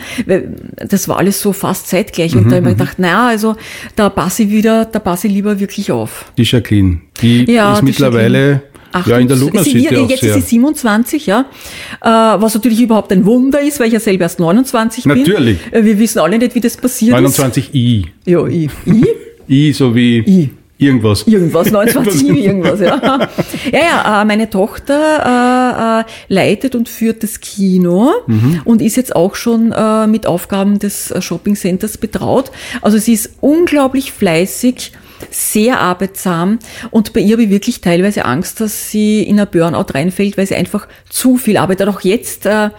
das war alles so fast zeitgleich. Und mhm, da habe ich mir gedacht, naja, also da passe ich wieder, da passe ich lieber wirklich auf. Die Jacqueline, die ja, ist die mittlerweile. Ach, ja, in der Lugner sie, ja Jetzt sehr. ist sie 27, ja. Äh, was natürlich überhaupt ein Wunder ist, weil ich ja selber erst 29 natürlich. bin. Natürlich. Äh, wir wissen alle nicht, wie das passiert 29 ist. 29 I. Ja, I. I? I, so wie I. Irgendwas. Irgendwas, 29 I, irgendwas, ja. Ja, ja, äh, meine Tochter äh, äh, leitet und führt das Kino mhm. und ist jetzt auch schon äh, mit Aufgaben des Shopping Centers betraut. Also sie ist unglaublich fleißig sehr arbeitsam und bei ihr habe ich wirklich teilweise Angst, dass sie in ein Burnout reinfällt, weil sie einfach zu viel arbeitet. Auch jetzt äh,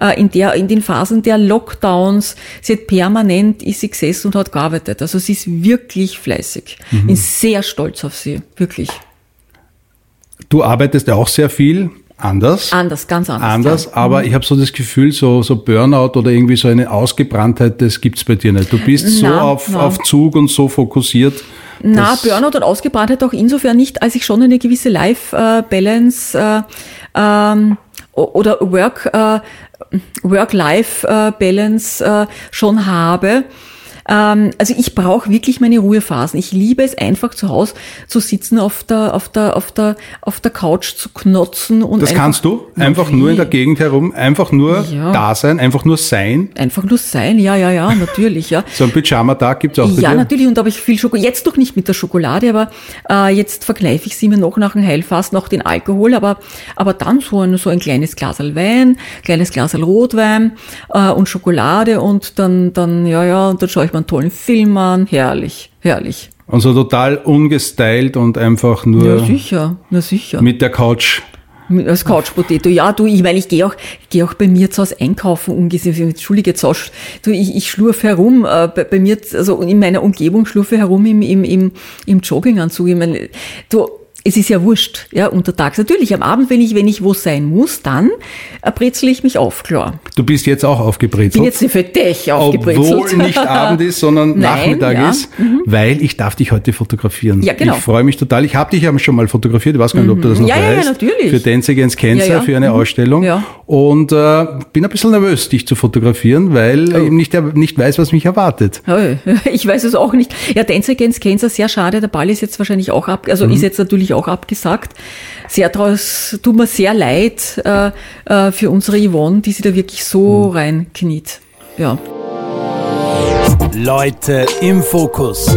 äh, in, der, in den Phasen der Lockdowns, sie hat permanent ist sie gesessen und hat gearbeitet. Also sie ist wirklich fleißig. Mhm. Ich bin sehr stolz auf sie, wirklich. Du arbeitest ja auch sehr viel anders. Anders, ganz anders. Anders, ja. aber mhm. ich habe so das Gefühl, so, so Burnout oder irgendwie so eine Ausgebranntheit, das gibt's bei dir nicht. Du bist na, so auf, na. auf Zug und so fokussiert. Na, Burnout und Ausgebranntheit auch insofern nicht, als ich schon eine gewisse Life-Balance äh, ähm, oder Work, äh, Work-Life-Balance äh, schon habe. Ähm, also ich brauche wirklich meine Ruhephasen. Ich liebe es einfach zu Hause zu sitzen, auf der, auf der, auf der, auf der Couch zu knotzen und. Das kannst du? Einfach okay. nur in der Gegend herum, einfach nur ja. da sein, einfach nur sein? Einfach nur sein, ja, ja, ja, natürlich, ja. so ein Pyjama-Tag gibt's auch Ja, natürlich, und da habe ich viel Schokolade. Jetzt doch nicht mit der Schokolade, aber äh, jetzt verkneife ich sie mir noch nach dem Heilfast noch den Alkohol, aber, aber dann so ein, so ein kleines Glas Wein, kleines Glas Rotwein äh, und Schokolade und dann, dann, ja, ja, und dann schaue ich mal einen tollen Film an. Herrlich, herrlich. Und so total ungestylt und einfach nur. Ja, sicher, na sicher. Mit der Couch. Als Couch Potato. Ja, du, ich meine, ich gehe auch, gehe auch bei mir zu Hause einkaufen, ungesehen. Entschuldige, auch, du, ich, ich schlurfe herum, äh, bei, bei, mir, also in meiner Umgebung schlurfe herum im, im, im, im Jogginganzug. Ich meine, du, es ist ja wurscht, ja, untertags. Natürlich, am Abend, wenn ich, wenn ich wo sein muss, dann äh, brezel ich mich auf, klar. Du bist jetzt auch aufgebrezelt. Ich bin jetzt für dich aufgebrezelt. Obwohl nicht Abend ist, sondern Nein, Nachmittag ja. ist, mhm. weil ich darf dich heute fotografieren. Ja, genau. Ich freue mich total. Ich habe dich ja schon mal fotografiert. Ich weiß gar nicht, ob du das noch ja, weißt. Ja, natürlich. Für Dance Against Cancer, ja, ja. für eine mhm. Ausstellung. Ja. Und äh, bin ein bisschen nervös, dich zu fotografieren, weil oh. ich nicht, nicht weiß, was mich erwartet. Oh, ich weiß es auch nicht. Ja, Dance Against Cancer, sehr schade. Der Ball ist jetzt wahrscheinlich auch ab, also mhm. ist jetzt natürlich auch abgesagt gesagt. Sehr draus, tut mir sehr leid äh, äh, für unsere Yvonne, die sich da wirklich so mhm. reinkniet. Ja. Leute im Fokus.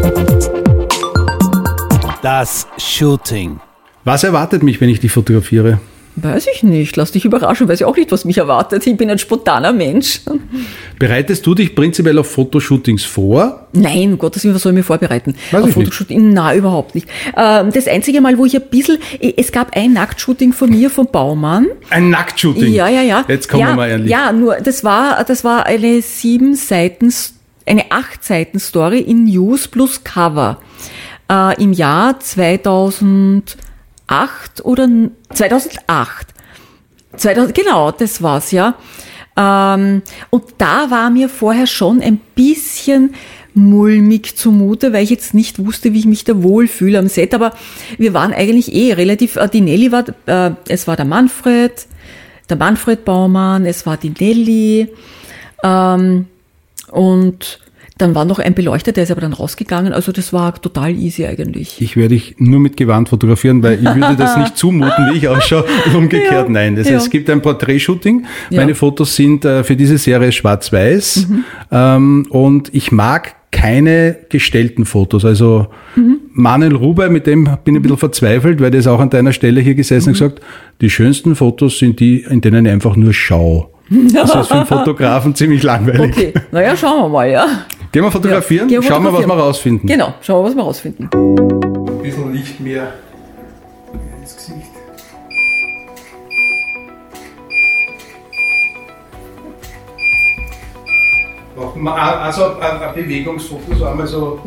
Das Shooting. Was erwartet mich, wenn ich dich fotografiere? Weiß ich nicht. Lass dich überraschen. Weiß ich auch nicht, was mich erwartet. Ich bin ein spontaner Mensch. Bereitest du dich prinzipiell auf Fotoshootings vor? Nein, um Gottes Willen, was soll ich mir vorbereiten? Weiß auf ich nicht. Fotoshooting? Nein, überhaupt nicht. Ähm, Das einzige Mal, wo ich ein bisschen, es gab ein Nacktshooting von mir vom Baumann. Ein Nacktshooting. Ja, ja, ja. Jetzt kommen ja, wir mal ehrlich. Ja, nur, das war, das war eine sieben Seiten, eine acht Seiten Story in News plus Cover. Äh, Im Jahr 2008 oder n- 2008. 2000, genau, das war's, ja. Ähm, und da war mir vorher schon ein bisschen mulmig zumute, weil ich jetzt nicht wusste, wie ich mich da wohlfühle am Set. Aber wir waren eigentlich eh relativ, äh, die Nelly war, äh, es war der Manfred, der Manfred Baumann, es war die Nelly, ähm, und dann war noch ein Beleuchter, der ist aber dann rausgegangen. Also das war total easy eigentlich. Ich werde dich nur mit Gewand fotografieren, weil ich würde das nicht zumuten, wie ich ausschaue. Umgekehrt, Ja, nein. Das ja. heißt, es gibt ein Porträtshooting. Ja. Meine Fotos sind äh, für diese Serie schwarz-weiß. Mhm. Ähm, und ich mag keine gestellten Fotos. Also Mhm. Manuel Ruber, mit dem bin ich ein bisschen verzweifelt, weil der ist auch an deiner Stelle hier gesessen und gesagt, die schönsten Fotos sind die, in denen ich einfach nur schaue. Das ist für einen Fotografen ziemlich langweilig. Okay, naja, schauen wir mal, ja. Gehen wir fotografieren, Ja, gehen wir schauen wir, was wir rausfinden. Genau, schauen wir, was wir rausfinden. Ein bisschen Licht mehr ins Gesicht. Machen wir also ein, so einmal so.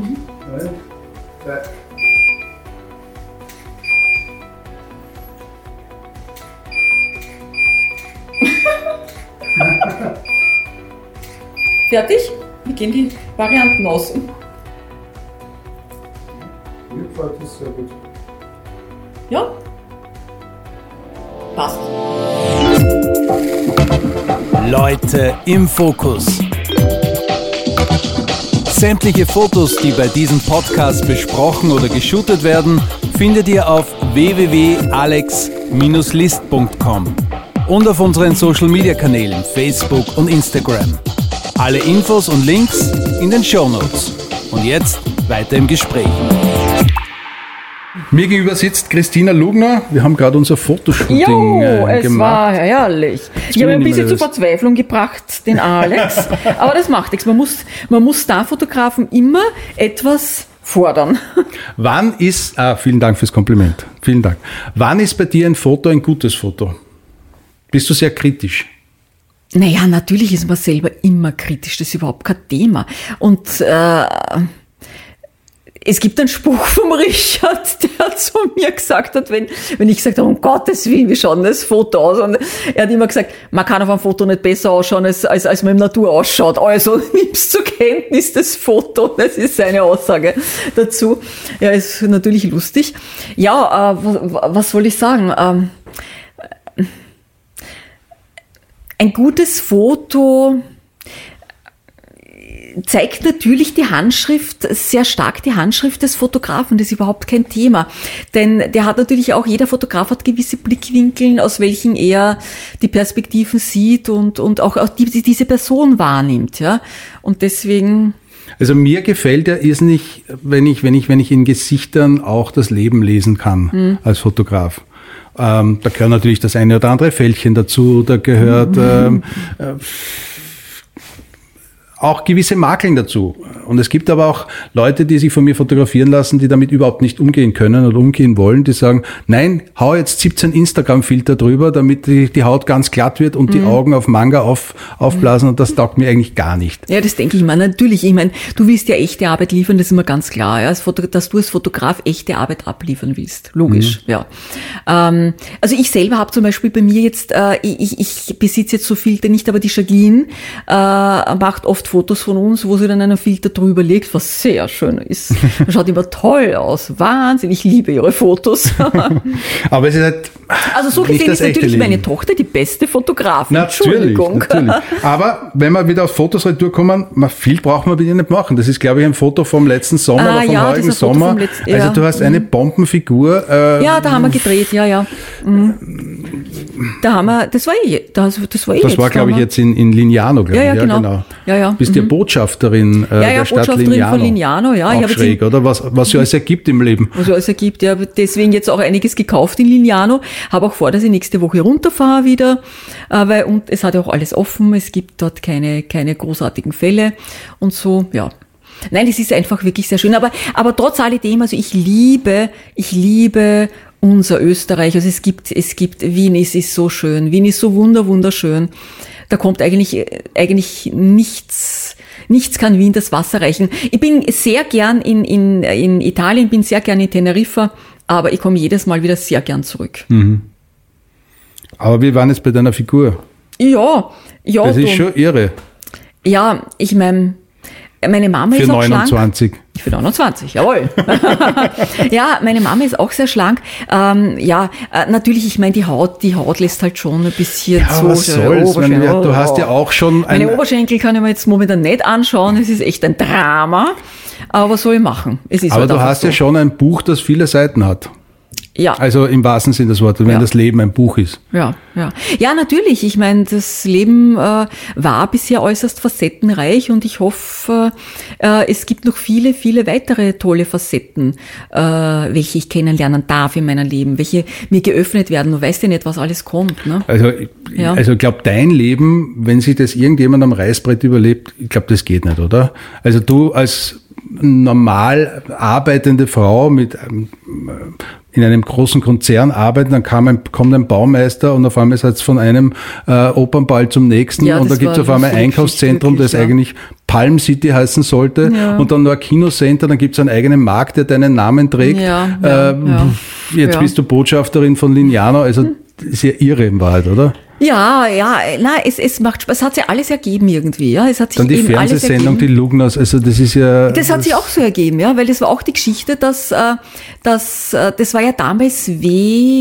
Zwei. Fertig? Gehen die Varianten aus? Mir gefällt das sehr gut. Ja? Passt. Leute im Fokus. Sämtliche Fotos, die bei diesem Podcast besprochen oder geshootet werden, findet ihr auf www.alex-list.com und auf unseren Social Media Kanälen Facebook und Instagram. Alle Infos und Links in den Show Notes. Und jetzt weiter im Gespräch. Mir gegenüber sitzt Christina Lugner. Wir haben gerade unser Fotoshooting Jo, äh, es gemacht. war herrlich. Ich habe ein bisschen zur. Verzweiflung gebracht, den Alex. Aber das macht nichts. Man muss, man muss Starfotografen immer etwas fordern. Wann ist, ah, vielen Dank fürs Kompliment. Vielen Dank. Wann ist bei dir ein Foto ein gutes Foto? Bist du sehr kritisch? Naja, natürlich ist man selber immer kritisch, das ist überhaupt kein Thema. Und äh, es gibt einen Spruch vom Richard, der zu mir gesagt hat, wenn, wenn ich gesagt habe, um Gottes Willen, wie schaut das Foto aus? Und er hat immer gesagt, man kann auf einem Foto nicht besser ausschauen, als, als, als man im Natur ausschaut. Also nimmst zur Kenntnis das Foto. Das ist seine Aussage dazu. Ja, ist natürlich lustig. Ja, äh, was, was soll ich sagen? Ähm, ein gutes Foto zeigt natürlich die Handschrift, sehr stark die Handschrift des Fotografen, das ist überhaupt kein Thema. Denn der hat natürlich auch, jeder Fotograf hat gewisse Blickwinkeln, aus welchen er die Perspektiven sieht und, und auch, auch die, die diese Person wahrnimmt, ja. Und deswegen, Also mir gefällt ja irrsinnig, wenn ich, wenn ich, wenn ich in Gesichtern auch das Leben lesen kann Hm. als Fotograf. Ähm, da gehört natürlich das eine oder andere Fältchen dazu, da gehört ähm, äh, auch gewisse Makeln dazu. Und es gibt aber auch Leute, die sich von mir fotografieren lassen, die damit überhaupt nicht umgehen können oder umgehen wollen, die sagen, nein, hau jetzt 17 Instagram-Filter drüber, damit die, die Haut ganz glatt wird und die Augen auf Manga auf, aufblasen und das taugt mir eigentlich gar nicht. ja, das denke ich mir natürlich. Ich meine, du willst ja echte Arbeit liefern, das ist immer ganz klar, ja, dass du als Fotograf echte Arbeit abliefern willst. Logisch, ja. Ähm, also ich selber habe zum Beispiel bei mir jetzt, äh, ich, ich besitze jetzt so Filter nicht, aber die Jacqueline äh, macht oft Fotos von uns, wo sie dann einen Filter drüber legt, was sehr schön ist. Schaut immer toll aus. Wahnsinn, ich liebe ihre Fotos. Aber es ist halt also so gesehen ist natürlich meine Leben. Tochter die beste Fotografin. Natürlich, Entschuldigung. natürlich. Aber wenn wir wieder auf Fotos retour kommen, viel braucht man bitte nicht machen. Das ist, glaube ich, ein Foto vom letzten Sommer Ah, oder vom ja, Foto Sommer. vom letzten- also ja. du hast eine Bombenfigur. Äh, Ja, da haben wir gedreht, ja, ja. Da haben wir, das war eh, das, das war eh Das jetzt, war, glaube ich, jetzt in, in Lignano, glaube Ja, ich. ja, genau. Ja, ja. Bist ja Botschafterin äh, Ja, ja, der Stadt Botschafterin Lignano. von Lignano, ja. Ich Auch jetzt schräg, oder? Was, was ja alles ergibt im Leben. Also es ergibt, ja, deswegen jetzt auch einiges gekauft in Lignano. Habe auch vor, dass ich nächste Woche runterfahre wieder, äh, weil und es hat ja auch alles offen. Es gibt dort keine keine großartigen Fälle und so, ja. Nein, das ist einfach wirklich sehr schön. Aber aber trotz alledem, also ich liebe, ich liebe unser Österreich. Also es gibt es gibt Wien, es ist so schön. Wien ist so wunder wunderschön. Da kommt eigentlich eigentlich nichts Nichts kann Wien das Wasser reichen. Ich bin sehr gern in, in, in Italien, bin sehr gern in Teneriffa, aber ich komme jedes Mal wieder sehr gern zurück. Hm. Aber wir waren jetzt bei deiner Figur. Ja, ja, Das ist schon irre. ja, ich meine, meine Mama Für ist auch schlank. 29. Ich bin 29, jawohl. ja, meine Mama ist auch sehr schlank. Ähm, ja, äh, natürlich, ich meine, die Haut, die Haut lässt halt schon ein bisschen Ja, zu. was so soll's? Oberschenkel- Wenn wir- du hast ja auch schon ein- Meine Oberschenkel kann ich mir jetzt momentan nicht anschauen. Es ist echt ein Drama. Aber was soll ich machen? Es ist Aber halt du hast so. ja schon ein Buch, das viele Seiten hat. Ja. Also im wahrsten Sinne des Wortes, wenn Ja. das Leben ein Buch ist. Ja, ja. Ja, natürlich. Ich meine, das Leben äh, war bisher äußerst facettenreich und ich hoffe, äh, es gibt noch viele, viele weitere tolle Facetten, äh, welche ich kennenlernen darf in meinem Leben, welche mir geöffnet werden. Du weißt ja nicht, was alles kommt. Ne? Also, ich- Ja. also ich glaube, dein Leben, wenn sich das irgendjemand am Reißbrett überlebt, ich glaube, das geht nicht, oder? Also du als normal arbeitende Frau mit ähm, in einem großen Konzern arbeiten, dann kam ein, kommt ein Baumeister und auf einmal seid ihr von einem äh, Opernball zum nächsten Ja, und da das gibt es auf einmal ein Einkaufszentrum, das wirklich, ja. eigentlich Palm City heißen sollte Ja. und dann noch ein Kinocenter, dann gibt es einen eigenen Markt, der deinen Namen trägt. Ähm. Jetzt bist du Botschafterin von Lignano, also das ist ja irre in Wahrheit, oder? Ja, ja, na, es, es macht Spaß. Es hat sich alles ergeben irgendwie, ja. Es hat sich Dann die eben Fernsehsendung, die Lugnas, also das ist ja. Das hat sich auch so ergeben, ja, weil das war auch die Geschichte, dass, äh, dass äh, das war ja damals W,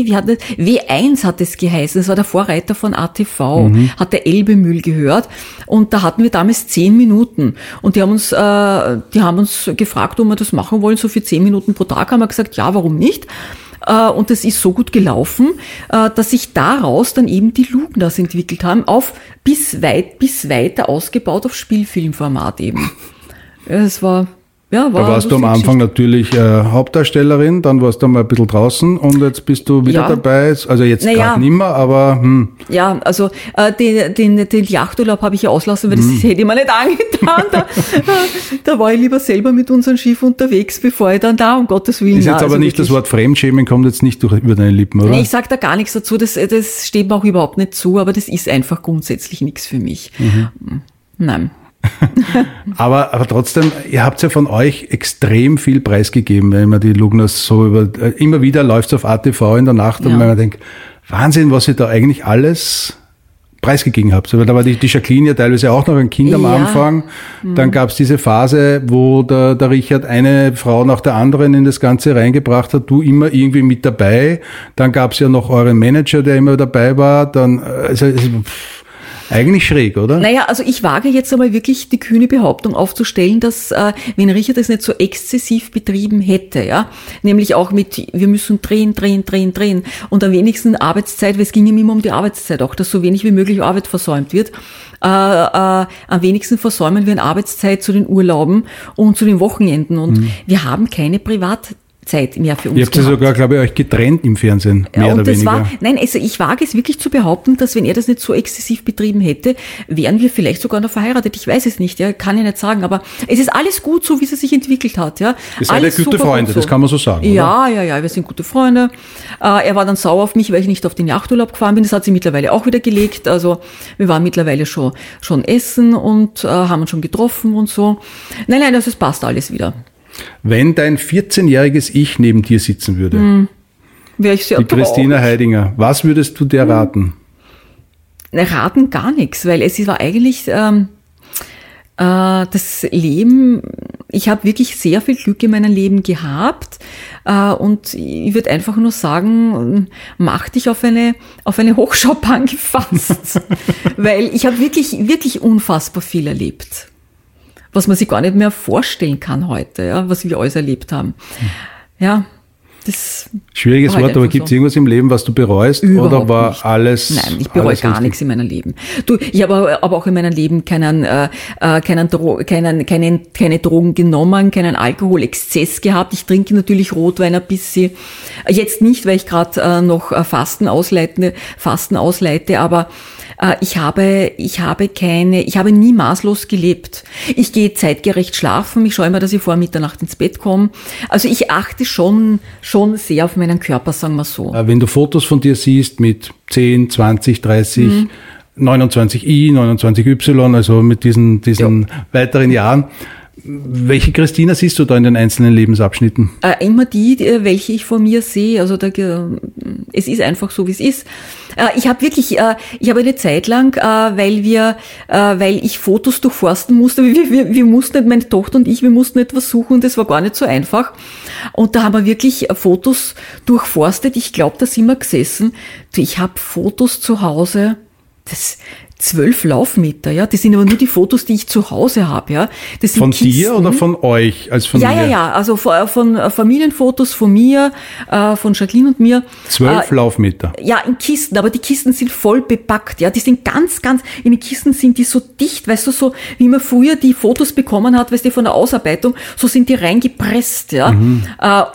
wie hat das, W1 hat es geheißen, das war der Vorreiter von ATV, hat der Elbemüll gehört und da hatten wir damals zehn Minuten und die haben uns, äh, die haben uns gefragt, ob wir das machen wollen, so für zehn Minuten pro Tag, haben wir gesagt, ja, warum nicht? Äh, Und das ist so gut gelaufen, äh, dass sich daraus dann eben die Lugnas entwickelt haben, auf bis weit, bis weiter ausgebaut auf Spielfilmformat eben. Es war, ja, war Da warst du am Anfang natürlich äh, Hauptdarstellerin, dann warst du mal ein bisschen draußen und jetzt bist du wieder Ja. dabei. Also jetzt Naja. gerade nimmer, aber hm, Geschichte. Ja, also äh, den, den, den Yachturlaub habe ich ja auslassen, weil das Mhm. hätte ich mir nicht angetan. Da, da war ich lieber selber mit unserem Schiff unterwegs, bevor ich dann da, um Gottes Willen. ist jetzt aber also nicht das wirklich. Wort Fremdschämen kommt jetzt nicht durch über deine Lippen, oder? Nee, ich sag da gar nichts dazu, das, das steht mir auch überhaupt nicht zu, aber das ist einfach grundsätzlich nichts für mich. Mhm. Nein. Aber, aber trotzdem, ihr habt ja von euch extrem viel preisgegeben, wenn man die Lugnas so über, äh, immer wieder läuft's auf ATV in der Nacht und Ja. man denkt, Wahnsinn, was ihr da eigentlich alles preisgegeben habt. Aber da war die, die Jacqueline ja teilweise auch noch ein Kind am Ja. Anfang. Dann gab's diese Phase, wo der, der Richard eine Frau nach der anderen in das Ganze reingebracht hat, du immer irgendwie mit dabei. Dann gab's ja noch euren Manager, der immer dabei war. Dann, äh, also, es- pff, eigentlich schräg, oder? Naja, also ich wage jetzt einmal wirklich die kühne Behauptung aufzustellen, dass äh, wenn Richard das nicht so exzessiv betrieben hätte, ja, nämlich auch mit, wir müssen drehen, drehen, drehen, drehen und am wenigsten Arbeitszeit, weil es ging ihm immer um die Arbeitszeit auch, dass so wenig wie möglich Arbeit versäumt wird. Äh, äh, am wenigsten versäumen wir in Arbeitszeit zu den Urlauben und zu den Wochenenden und wir haben keine Privatzeit mehr für uns Ihr habt ja gehabt. sogar, glaube ich, euch getrennt im Fernsehen, mehr Ja, oder weniger. war, nein, also ich wage es wirklich zu behaupten, dass wenn er das nicht so exzessiv betrieben hätte, wären wir vielleicht sogar noch verheiratet. Ich weiß es nicht, ja, kann ich nicht sagen, aber es ist alles gut so, wie es sich entwickelt hat, ja. Ihr seid alles ja gute Freunde, so. das kann man so sagen, oder? Ja, ja, ja, wir sind gute Freunde. Äh, er war dann sauer auf mich, weil ich nicht auf den Yachturlaub gefahren bin. Das hat sie mittlerweile auch wieder gelegt. Also wir waren mittlerweile schon, schon essen und äh, haben uns schon getroffen und so. Nein, nein, also es passt alles wieder. Wenn dein 14-jähriges Ich neben dir sitzen würde, Hm, Wäre ich sehr die Christina Heidinger, was würdest du Hm. der raten? raten gar nichts, weil es war eigentlich ähm, äh, das Leben, ich habe wirklich sehr viel Glück in meinem Leben gehabt äh, und ich würde einfach nur sagen, mach dich auf eine, auf eine Hochschaubahn gefasst, weil ich habe wirklich, wirklich unfassbar viel erlebt, was man sich gar nicht mehr vorstellen kann heute, ja, was wir alles erlebt haben. Ja, das Schwieriges halt Wort, aber gibt es so. irgendwas im Leben, was du bereust? Überhaupt oder war nicht. alles. Nein, ich bereue gar richtig? nichts in meinem Leben. Du, ich habe aber auch in meinem Leben keinen, äh, äh, keinen, Dro keinen, keinen, keine Drogen genommen, keinen Alkoholexzess gehabt. Ich trinke natürlich Rotwein ein bisschen. Jetzt nicht, weil ich gerade äh, noch äh, Fasten ausleite, Fasten ausleite, aber ich habe, ich habe keine, ich habe nie maßlos gelebt. Ich gehe zeitgerecht schlafen. Ich schaue immer, dass ich vor Mitternacht ins Bett komme. Also ich achte schon, schon sehr auf meinen Körper, sagen wir so. Äh, Wenn du Fotos von dir siehst mit 10, 20, 30, Mhm. 29i, 29y, also mit diesen, diesen weiteren Jahren, welche Christina siehst du da in den einzelnen Lebensabschnitten? Äh, immer die, die, welche ich vor mir sehe. Also da, äh, es ist einfach so, wie es ist. Äh, ich habe wirklich, äh, ich habe eine Zeit lang, äh, weil wir, äh, weil ich Fotos durchforsten musste, wir, wir, wir mussten meine Tochter und ich, wir mussten etwas suchen und das war gar nicht so einfach. Und da haben wir wirklich äh, Fotos durchforstet. Ich glaube, da sind wir gesessen. Ich habe Fotos zu Hause. Das zwölf Laufmeter, ja. Das sind aber nur die Fotos, die ich zu Hause habe, ja. Das sind Von dir Kisten. oder von euch als Ja, Familie? ja, ja. Also von, von äh, Familienfotos von mir, äh, von Jacqueline und mir. Zwölf Äh, Laufmeter. ja, in Kisten, aber die Kisten sind voll bepackt, ja. Die sind ganz, ganz, in den Kisten sind die so dicht, weißt du, so wie man früher die Fotos bekommen hat, weißt du, von der Ausarbeitung, so sind die reingepresst, ja. Äh, Mhm.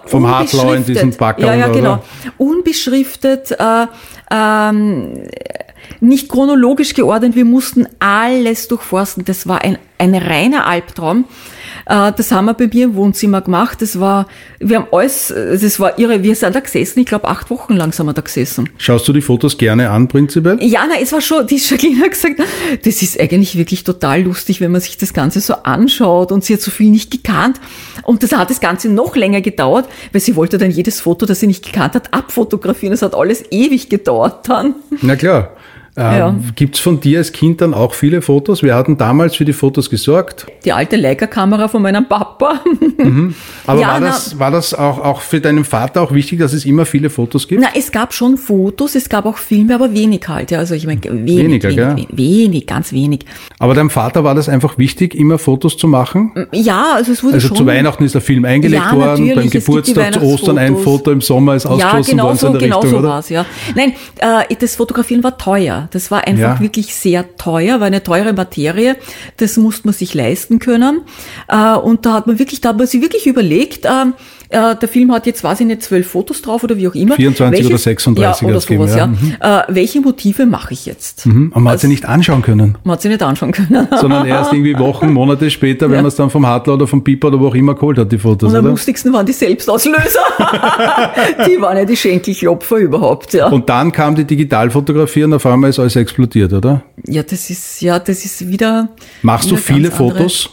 Vom Hartlau in unbeschriftet. diesen Packerl, Ja, ja, oder? genau. Unbeschriftet, äh, ähm, nicht chronologisch geordnet, wir mussten alles durchforsten. Das war ein, ein reiner Albtraum. Äh, Das haben wir bei mir im Wohnzimmer gemacht. Das war, wir haben alles, das war irre. Wir sind da gesessen, ich glaube acht Wochen lang sind wir da gesessen. Schaust du die Fotos gerne an, prinzipiell? Ja, na, es war schon, die Jacqueline hat gesagt, das ist eigentlich wirklich total lustig, wenn man sich das Ganze so anschaut und sie hat so viel nicht gekannt. Und das hat das Ganze noch länger gedauert, weil sie wollte dann jedes Foto, das sie nicht gekannt hat, abfotografieren. Das hat alles ewig gedauert dann. Na klar. Äh, Ja. Gibt's von dir als Kind dann auch viele Fotos? Wir hatten damals für die Fotos gesorgt. Die alte Leica-Kamera von meinem Papa. Aber Ja, war, na- das, war das auch, auch für deinen Vater auch wichtig, dass es immer viele Fotos gibt? Na, es gab schon Fotos, es gab auch Filme, aber wenig halt. Ja. Also ich meine, wenig, Weniger, wenig, gell? wenig, wenig, ganz wenig. Aber deinem Vater war das einfach wichtig, immer Fotos zu machen? Ja, also es wurde Also schon. zu Weihnachten ist der Film eingelegt Ja, worden, beim es gibt Geburtstag, zu Ostern ein. Foto, im Sommer ist Ja, ausgeschlossen genau worden, so so, in der genau Richtung, so oder? war's, ja. Nein, äh, das Fotografieren war teuer. Das war einfach Ja. wirklich sehr teuer, war eine teure Materie. Das musste man sich leisten können. Äh, und da hat man wirklich, da hat man sich wirklich überlegt, ähm, äh, der Film hat jetzt, weiß ich nicht, zwölf Fotos drauf oder wie auch immer. 24 oder 36 ja, oder hat's gegeben, sowas, ja. ja. Äh, welche Motive mache ich jetzt? Mhm. Und man hat sie nicht anschauen können, Man hat sie nicht anschauen können. sondern erst irgendwie Wochen, Monate später, wenn man es dann vom Hartler oder vom Piper oder wo auch immer geholt hat, die Fotos, Und am oder? lustigsten waren die Selbstauslöser. die waren ja die Schenkelklopfer überhaupt, ja. Und dann kam die Digitalfotografie und auf einmal ist alles explodiert, oder? Ja, das ist, ja, das ist wieder. Machst du viele ganz andere- Fotos?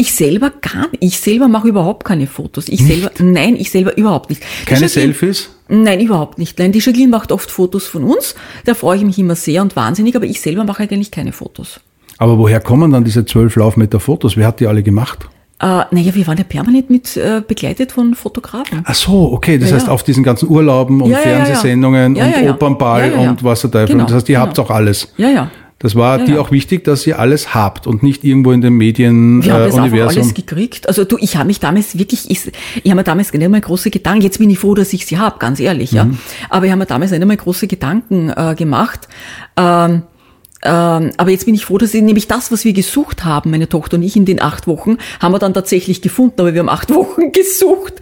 Ich selber gar nicht. Ich selber mache überhaupt keine Fotos. Ich selber, nein, ich selber überhaupt nicht. Keine Selfies? Nein, überhaupt nicht. Nein, die Jacqueline macht oft Fotos von uns. Da freue ich mich immer sehr und wahnsinnig, aber ich selber mache eigentlich keine Fotos. Aber woher kommen dann diese zwölf Laufmeter Fotos? Wer hat die alle gemacht? Äh, naja, wir waren ja permanent mit äh, begleitet von Fotografen. Ach so, okay. Das Ja, heißt, ja. auf diesen ganzen Urlauben und Ja. Fernsehsendungen und. Opernball und was Teufel. Genau, das heißt, ihr genau. habt auch alles. Ja, ja. Das war Ja, dir ja. auch wichtig, dass ihr alles habt und nicht irgendwo in den Medien Wir haben äh, das einfach Universum. alles gekriegt. Also du, ich habe mich damals wirklich, ich, ich habe mir damals nicht einmal große Gedanken, jetzt bin ich froh, dass ich sie habe, ganz ehrlich, ja. Mhm. Aber ich habe mir damals nicht einmal große Gedanken äh, gemacht. Ähm, ähm, aber jetzt bin ich froh, dass ich nämlich das, was wir gesucht haben, meine Tochter und ich in den acht Wochen, haben wir dann tatsächlich gefunden. Aber wir haben acht Wochen gesucht,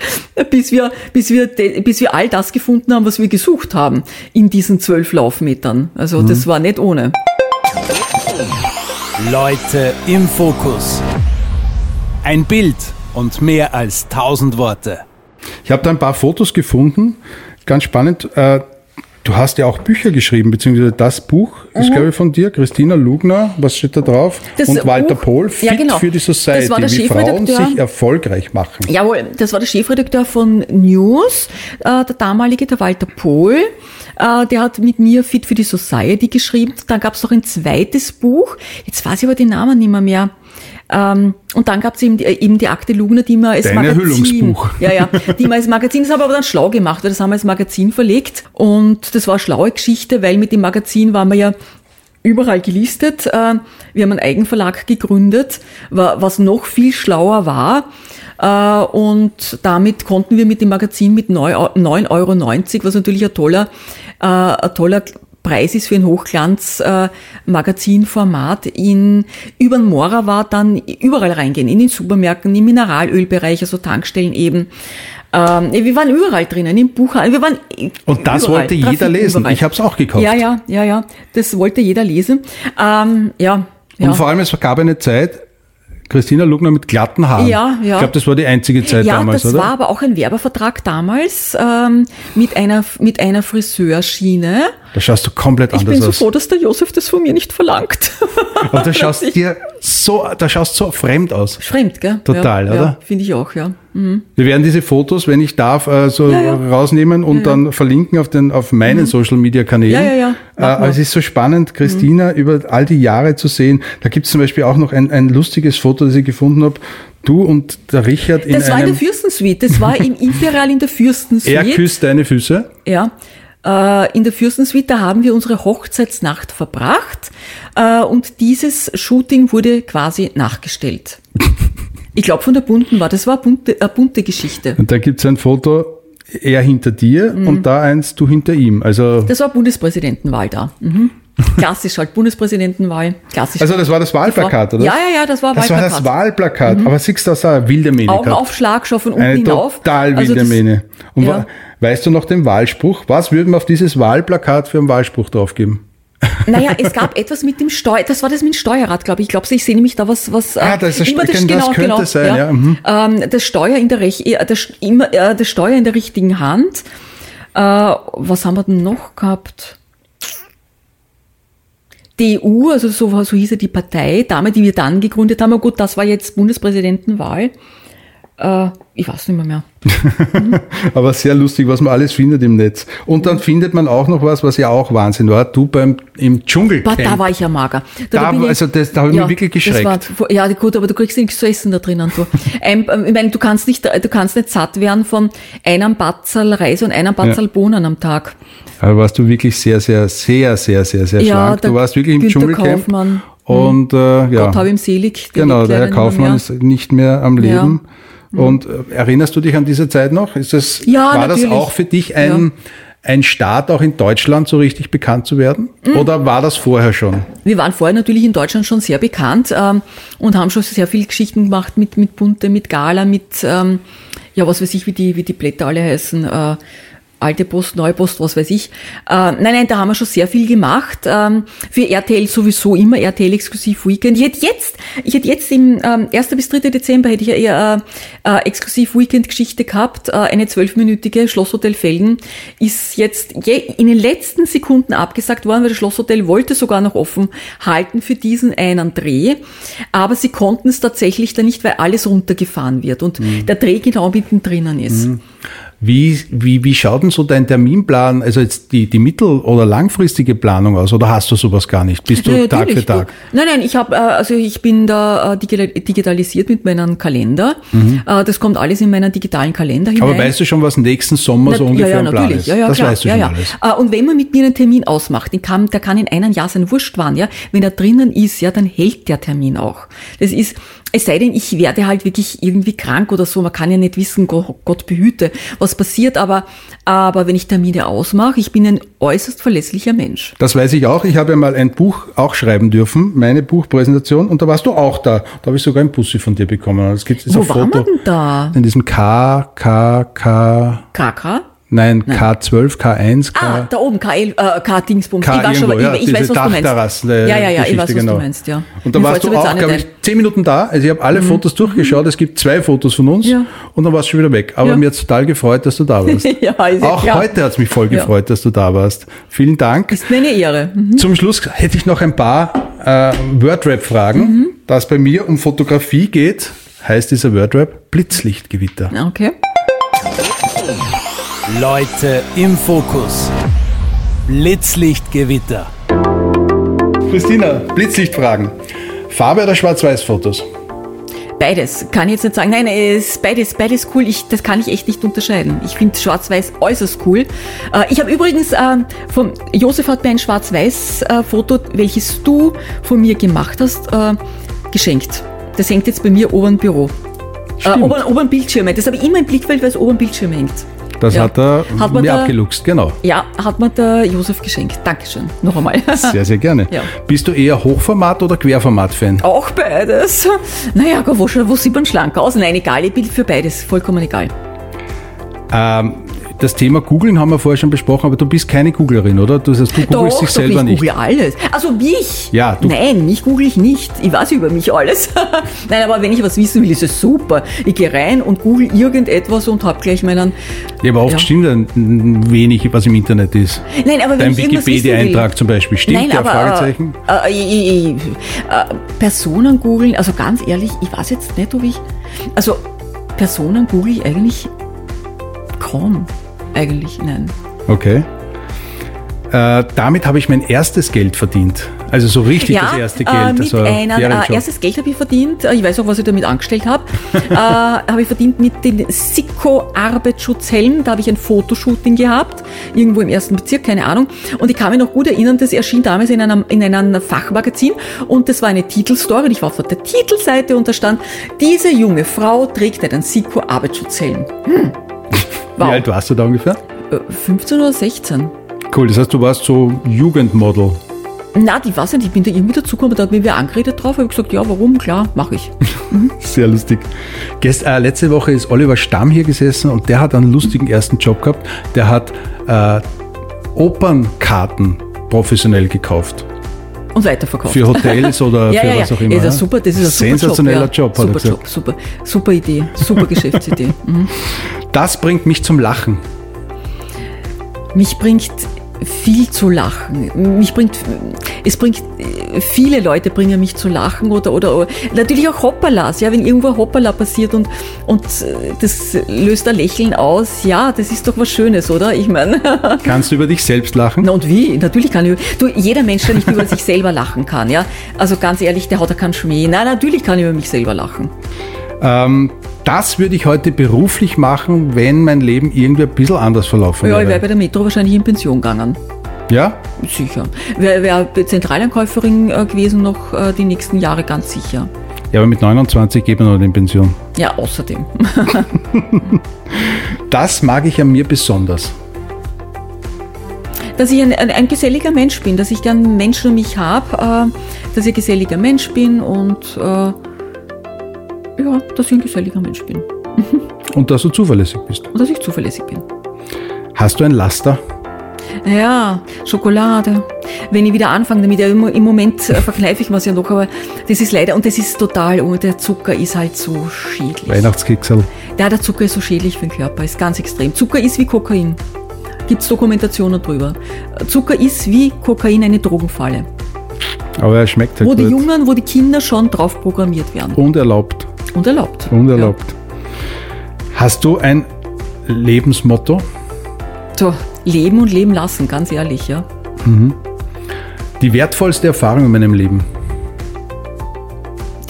bis wir, bis wir, bis wir all das gefunden haben, was wir gesucht haben in diesen zwölf Laufmetern. Also Mhm. das war nicht ohne. Leute im Fokus. Ein Bild und mehr als tausend Worte. Ich habe da ein paar Fotos gefunden. Ganz spannend. Äh, du hast ja auch Bücher geschrieben, beziehungsweise das Buch ist, glaube ich, von dir, Christina Lugner. Was steht da drauf? Mhm. Das und Walter Buch- Pohl, Fit Ja, genau. für die Society, Das war der wie Frauen sich erfolgreich machen. Jawohl, das war der Chefredakteur von News, äh, der damalige, der Walter Pohl. Äh, der hat mit mir Fit für die Society geschrieben. Dann gab es noch ein zweites Buch. Jetzt weiß ich aber den Namen nicht mehr. mehr. Ähm, und dann gab es eben, die- äh, eben die Akte Lugner, die man als Dein Magazin, ja, ja, die man als Magazin, das haben wir aber dann schlau gemacht, weil das haben wir als Magazin verlegt. Und das war eine schlaue Geschichte, weil mit dem Magazin waren wir ja überall gelistet. Äh, wir haben einen Eigenverlag gegründet, was noch viel schlauer war. Äh, und damit konnten wir mit dem Magazin mit 9,90 Euro, was natürlich ein toller, ein toller Preis ist für ein Hochglanz-Magazinformat in über den Mora war dann überall reingehen, in den Supermärkten, im Mineralölbereich, also Tankstellen eben. Ähm, wir waren überall drinnen, im Buchhandel. Wir waren Und das überall, wollte jeder lesen. Überall. Ich habe es auch gekauft. Ja, ja, ja, ja. Das wollte jeder lesen. Ähm, ja. Und vor allem, es gab eine Zeit, Christina Lugner mit glatten Haaren. Ja, ja. Ich glaube, das war die einzige Zeit ja, damals, oder? Ja, das war aber auch ein Werbevertrag damals ähm, mit einer mit einer Friseurschiene. Da schaust du komplett anders aus. Ich bin so froh, dass der Josef das von mir nicht verlangt. Und da schaust dir so, da schaust so fremd aus. Fremd, gell? Total, ja, oder? Ja, finde ich auch, ja. Mhm. Wir werden diese Fotos, wenn ich darf, äh, so ja, ja. rausnehmen und dann verlinken auf den auf meinen mhm. Social Media Kanälen. Ja, ja, ja. Äh, aber es ist so spannend, Christina mhm. über all die Jahre zu sehen. Da gibt es zum Beispiel auch noch ein, ein lustiges Foto, das ich gefunden habe. Du und der Richard in Das war in der Fürstensuite. Das war im Imperial in der Fürstensuite. Er küsst deine Füße. Ja. Äh, in der Fürstensuite, da haben wir unsere Hochzeitsnacht verbracht äh, und dieses Shooting wurde quasi nachgestellt. Ich glaube, von der Bunten war, das war eine bunte, eine bunte Geschichte. Und da gibt es ein Foto, er hinter dir mhm. und da eins, du hinter ihm. Also das war Bundespräsidentenwahl da. Mhm. Klassisch halt, Bundespräsidentenwahl. Klassisch. Also das war das Wahlplakat, oder? Ja, ja, ja, das war das Wahlplakat. Das war das Wahlplakat. Mhm. Aber siehst du, das eine wilde Mähne Augenaufschlag schon von unten Eine hinauf. total wilde also Mähne. Und ja. weißt du noch den Wahlspruch? Was würden wir auf dieses Wahlplakat für einen Wahlspruch draufgeben? Naja, es gab etwas mit dem Steuer, das war das mit dem Steuerrad, glaube ich. Ich glaube, ich sehe nämlich da was, was. Ah, das, ist immer das, das genau, könnte genau, sein, ja. ja. Mhm. Ähm, das Steuer in der Rech, äh, das, immer, äh, das Steuer in der richtigen Hand. Äh, was haben wir denn noch gehabt? Die EU, also so, so hieß ja die Partei, damals, die wir dann gegründet haben, aber gut, das war jetzt Bundespräsidentenwahl. Äh, ich weiß nicht mehr. mehr. Aber sehr lustig, was man alles findet im Netz. Und dann findet man auch noch was, was ja auch Wahnsinn war. Du beim im Dschungelcamp. Da war ich ja mager. Da, da also das, da habe ich ja, mich wirklich geschreckt. War, ja gut, aber du kriegst nichts zu essen da drinnen. Du. Ein, ähm, ich meine, du kannst nicht, du kannst nicht satt werden von einem Batzal Reis und einem Batzal ja. Bohnen am Tag. Aber warst du wirklich sehr, sehr, sehr, sehr, sehr, sehr ja, schlank. Du warst wirklich im Günther Dschungelcamp. Kaufmann. Und äh, ja. Gott habe ihm selig. Genau, der Herr Kaufmann ist nicht mehr am Leben. Ja. Und äh, erinnerst du dich an diese Zeit noch? Ist das, ja, war natürlich. das auch für dich ein, ja. ein Start, auch in Deutschland so richtig bekannt zu werden? Mhm. Oder war das vorher schon? Wir waren vorher natürlich in Deutschland schon sehr bekannt ähm, und haben schon sehr viele Geschichten gemacht mit, mit Bunte, mit Gala, mit, ähm, ja, was weiß ich, wie die, wie die Blätter alle heißen. Äh, alte Post, neue Post, was weiß ich. Äh, nein, nein, da haben wir schon sehr viel gemacht. Ähm, für RTL sowieso immer RTL Exklusiv Weekend. Ich hätte jetzt, ich hätte jetzt im ähm, 1. bis 3. Dezember hätte ich ja eher äh, äh, Exklusiv Weekend Geschichte gehabt. Äh, eine zwölfminütige Schlosshotel Felden ist jetzt je, in den letzten Sekunden abgesagt worden, weil das Schlosshotel wollte sogar noch offen halten für diesen einen Dreh. Aber sie konnten es tatsächlich dann nicht, weil alles runtergefahren wird und mhm. der Dreh genau mittendrin ist. Mhm. Wie, wie, wie schaut denn so dein Terminplan, also jetzt die, die mittel- oder langfristige Planung aus oder hast du sowas gar nicht? Bist du ja, Tag für Tag? Nein, nein, ich habe, äh, also ich bin da äh, digitalisiert mit meinem Kalender. Mhm. Äh, das kommt alles in meinen digitalen Kalender hinein. Aber weißt du schon, was nächsten Sommer Na, so ungefähr ja, ja, Plan ist? Ja, ja, das klar. weißt du schon ja, alles. Und wenn man mit mir einen Termin ausmacht, den kann, der kann in einem Jahr sein Wurscht waren, ja. Wenn er drinnen ist, ja, dann hält der Termin auch. Das ist, es sei denn, ich werde halt wirklich irgendwie krank oder so. Man kann ja nicht wissen, Gott behüte, was passiert. Aber, aber wenn ich Termine ausmache, ich bin ein äußerst verlässlicher Mensch. Das weiß ich auch. Ich habe ja mal ein Buch auch schreiben dürfen, meine Buchpräsentation. Und da warst du auch da. Da habe ich sogar ein Bussi von dir bekommen. Das gibt es Wo war man denn da? In diesem K, K, K. KK? Nein, Nein, K12, K1, K. Ah, da oben, K, äh, K-Dingsbums. K ich weiß, schon, ja, ich, ich weiß, was du meinst. Ja, ja, ja, ich weiß, was genau. du meinst, ja. Und da Mir warst du auch, glaube ich, zehn Minuten da. Also ich habe alle mhm. Fotos durchgeschaut. Es gibt zwei Fotos von uns ja. und dann warst du schon wieder weg. Aber ja. mir hat total gefreut, dass du da warst. ja, ist auch klar. heute hat es mich voll gefreut, dass du da warst. Vielen Dank. Ist mir eine Ehre. Mhm. Zum Schluss hätte ich noch ein paar äh, Wordrap-Fragen. Mhm. Da es bei mir um Fotografie geht, heißt dieser Wordrap Blitzlichtgewitter. Okay. Leute im Fokus. Blitzlichtgewitter. Christina, Blitzlichtfragen. Farbe oder Schwarz-Weiß-Fotos? Beides. Kann ich jetzt nicht sagen. Nein, es ist beides, beides cool. Ich, das kann ich echt nicht unterscheiden. Ich finde Schwarz-Weiß äußerst cool. Äh, ich habe übrigens äh, von Josef hat mir ein Schwarz-Weiß-Foto, welches du von mir gemacht hast, äh, geschenkt. Das hängt jetzt bei mir oben im Büro. Äh, oben, oben Bildschirme. Das habe ich immer im Blickfeld, weil es oben Bildschirm hängt. Das Ja. hat er Hat mir da- abgeluchst, genau. Ja, hat mir der Josef geschenkt. Dankeschön. Noch einmal. Sehr, sehr gerne. Ja. Bist du eher Hochformat- oder Querformat-Fan? Auch beides. Naja, wo, schon- wo sieht man schlank aus? Nein, egal, ich bin für beides. Vollkommen egal. Ähm, das Thema Googlen haben wir vorher schon besprochen, aber du bist keine Googlerin, oder? Du, sagst, du googelst dich selber ich nicht. google alles. Also mich? Ja, du- Nein, mich google ich nicht. Ich weiß über mich alles. Nein, aber wenn ich was wissen will, ist es super. Ich gehe rein und google irgendetwas und habe gleich meinen... Ja, aber oft Ja. stimmt dann wenig, was im Internet ist. Nein, aber wenn Dein ich. Wikipedia-Eintrag zum Beispiel. Stimmt Nein, der? aber Fragezeichen? Äh, äh, ich, ich, äh, Personen googeln, also ganz ehrlich, ich weiß jetzt nicht, ob ich. Also Personen google ich eigentlich kaum. Eigentlich, nein. Okay. Äh, damit habe ich mein erstes Geld verdient. Also so richtig das erste Geld. Äh, mit also einem, äh, erstes Geld habe ich verdient. Äh, Ich weiß auch, was ich damit angestellt habe. äh, habe ich verdient mit dem Siko Arbeitsschutzhelm. Da habe ich ein Fotoshooting gehabt. Irgendwo im ersten Bezirk, keine Ahnung. Und ich kann mich noch gut erinnern, das erschien damals in einem, in einem Fachmagazin. Und das war eine Titelstory. Und ich war auf der Titelseite und da stand, diese junge Frau trägt einen Siko Arbeitsschutzhelm. Hm. Wie alt warst du da ungefähr? Äh, 15 oder 16. Cool, das heißt, du warst so Jugendmodel. Na, die weiß nicht, ich bin da irgendwie dazugekommen, da hat mich wer angeredet drauf, habe gesagt, ja, warum? Klar, mache ich. Sehr lustig. Gest, äh, letzte Woche ist Oliver Stamm hier gesessen und der hat einen lustigen ersten Job gehabt. Der hat äh, Opernkarten professionell gekauft. Und weiterverkauft. Für Hotels oder ja, für ja, was auch immer. Ja, das ist super, das ist ein Sensationeller Job. Job, er super. Job, super, super Idee, super Geschäftsidee. Mhm. Das bringt mich zum Lachen. Mich bringt viel zu lachen. Mich bringt, es bringt, viele Leute bringen mich zu lachen oder, oder, oder natürlich auch Hoppalas, ja, wenn irgendwo Hoppala passiert und, und das löst ein Lächeln aus, ja, das ist doch was Schönes, oder? Ich meine, Kannst du über dich selbst lachen? na und wie? Natürlich kann ich, du, jeder Mensch, der nicht über sich selber lachen kann, ja. Also ganz ehrlich, der hat ja keinen Schmäh. Nein, natürlich kann ich über mich selber lachen. Ähm, das würde ich heute beruflich machen, wenn mein Leben irgendwie ein bisschen anders verlaufen Ja, ich wäre wäre. bei der Metro wahrscheinlich in Pension gegangen. Ja? Sicher. Wäre wär Zentralankäuferin äh, gewesen noch äh, die nächsten Jahre, ganz sicher. Ja, aber mit 29 geht man noch in Pension. Ja, außerdem. Das mag ich an mir besonders. Dass ich ein, ein, ein geselliger Mensch bin, dass ich gern Menschen um mich habe, äh, dass ich ein geselliger Mensch bin und äh, ja, dass ich ein geselliger Mensch bin Und dass du zuverlässig bist. und dass ich zuverlässig bin. Hast du ein Laster? Ja, Schokolade. Wenn ich wieder anfange damit, ja, im im Moment äh, verkneife ich mir ja noch, aber das ist leider, und das ist total, oh, der Zucker ist halt so schädlich. Weihnachtskicksel. Ja, der Zucker ist so schädlich für den Körper, ist ganz extrem. Zucker ist wie Kokain. Gibt es Dokumentationen drüber. Zucker ist wie Kokain eine Drogenfalle. Aber er schmeckt halt Wo die gut. Jungen, wo die Kinder schon drauf programmiert werden. Unerlaubt. Und erlaubt. Unerlaubt. Hast du ein Lebensmotto? Ja. So, leben und leben lassen, ganz ehrlich, ja. Die wertvollste Erfahrung in meinem Leben?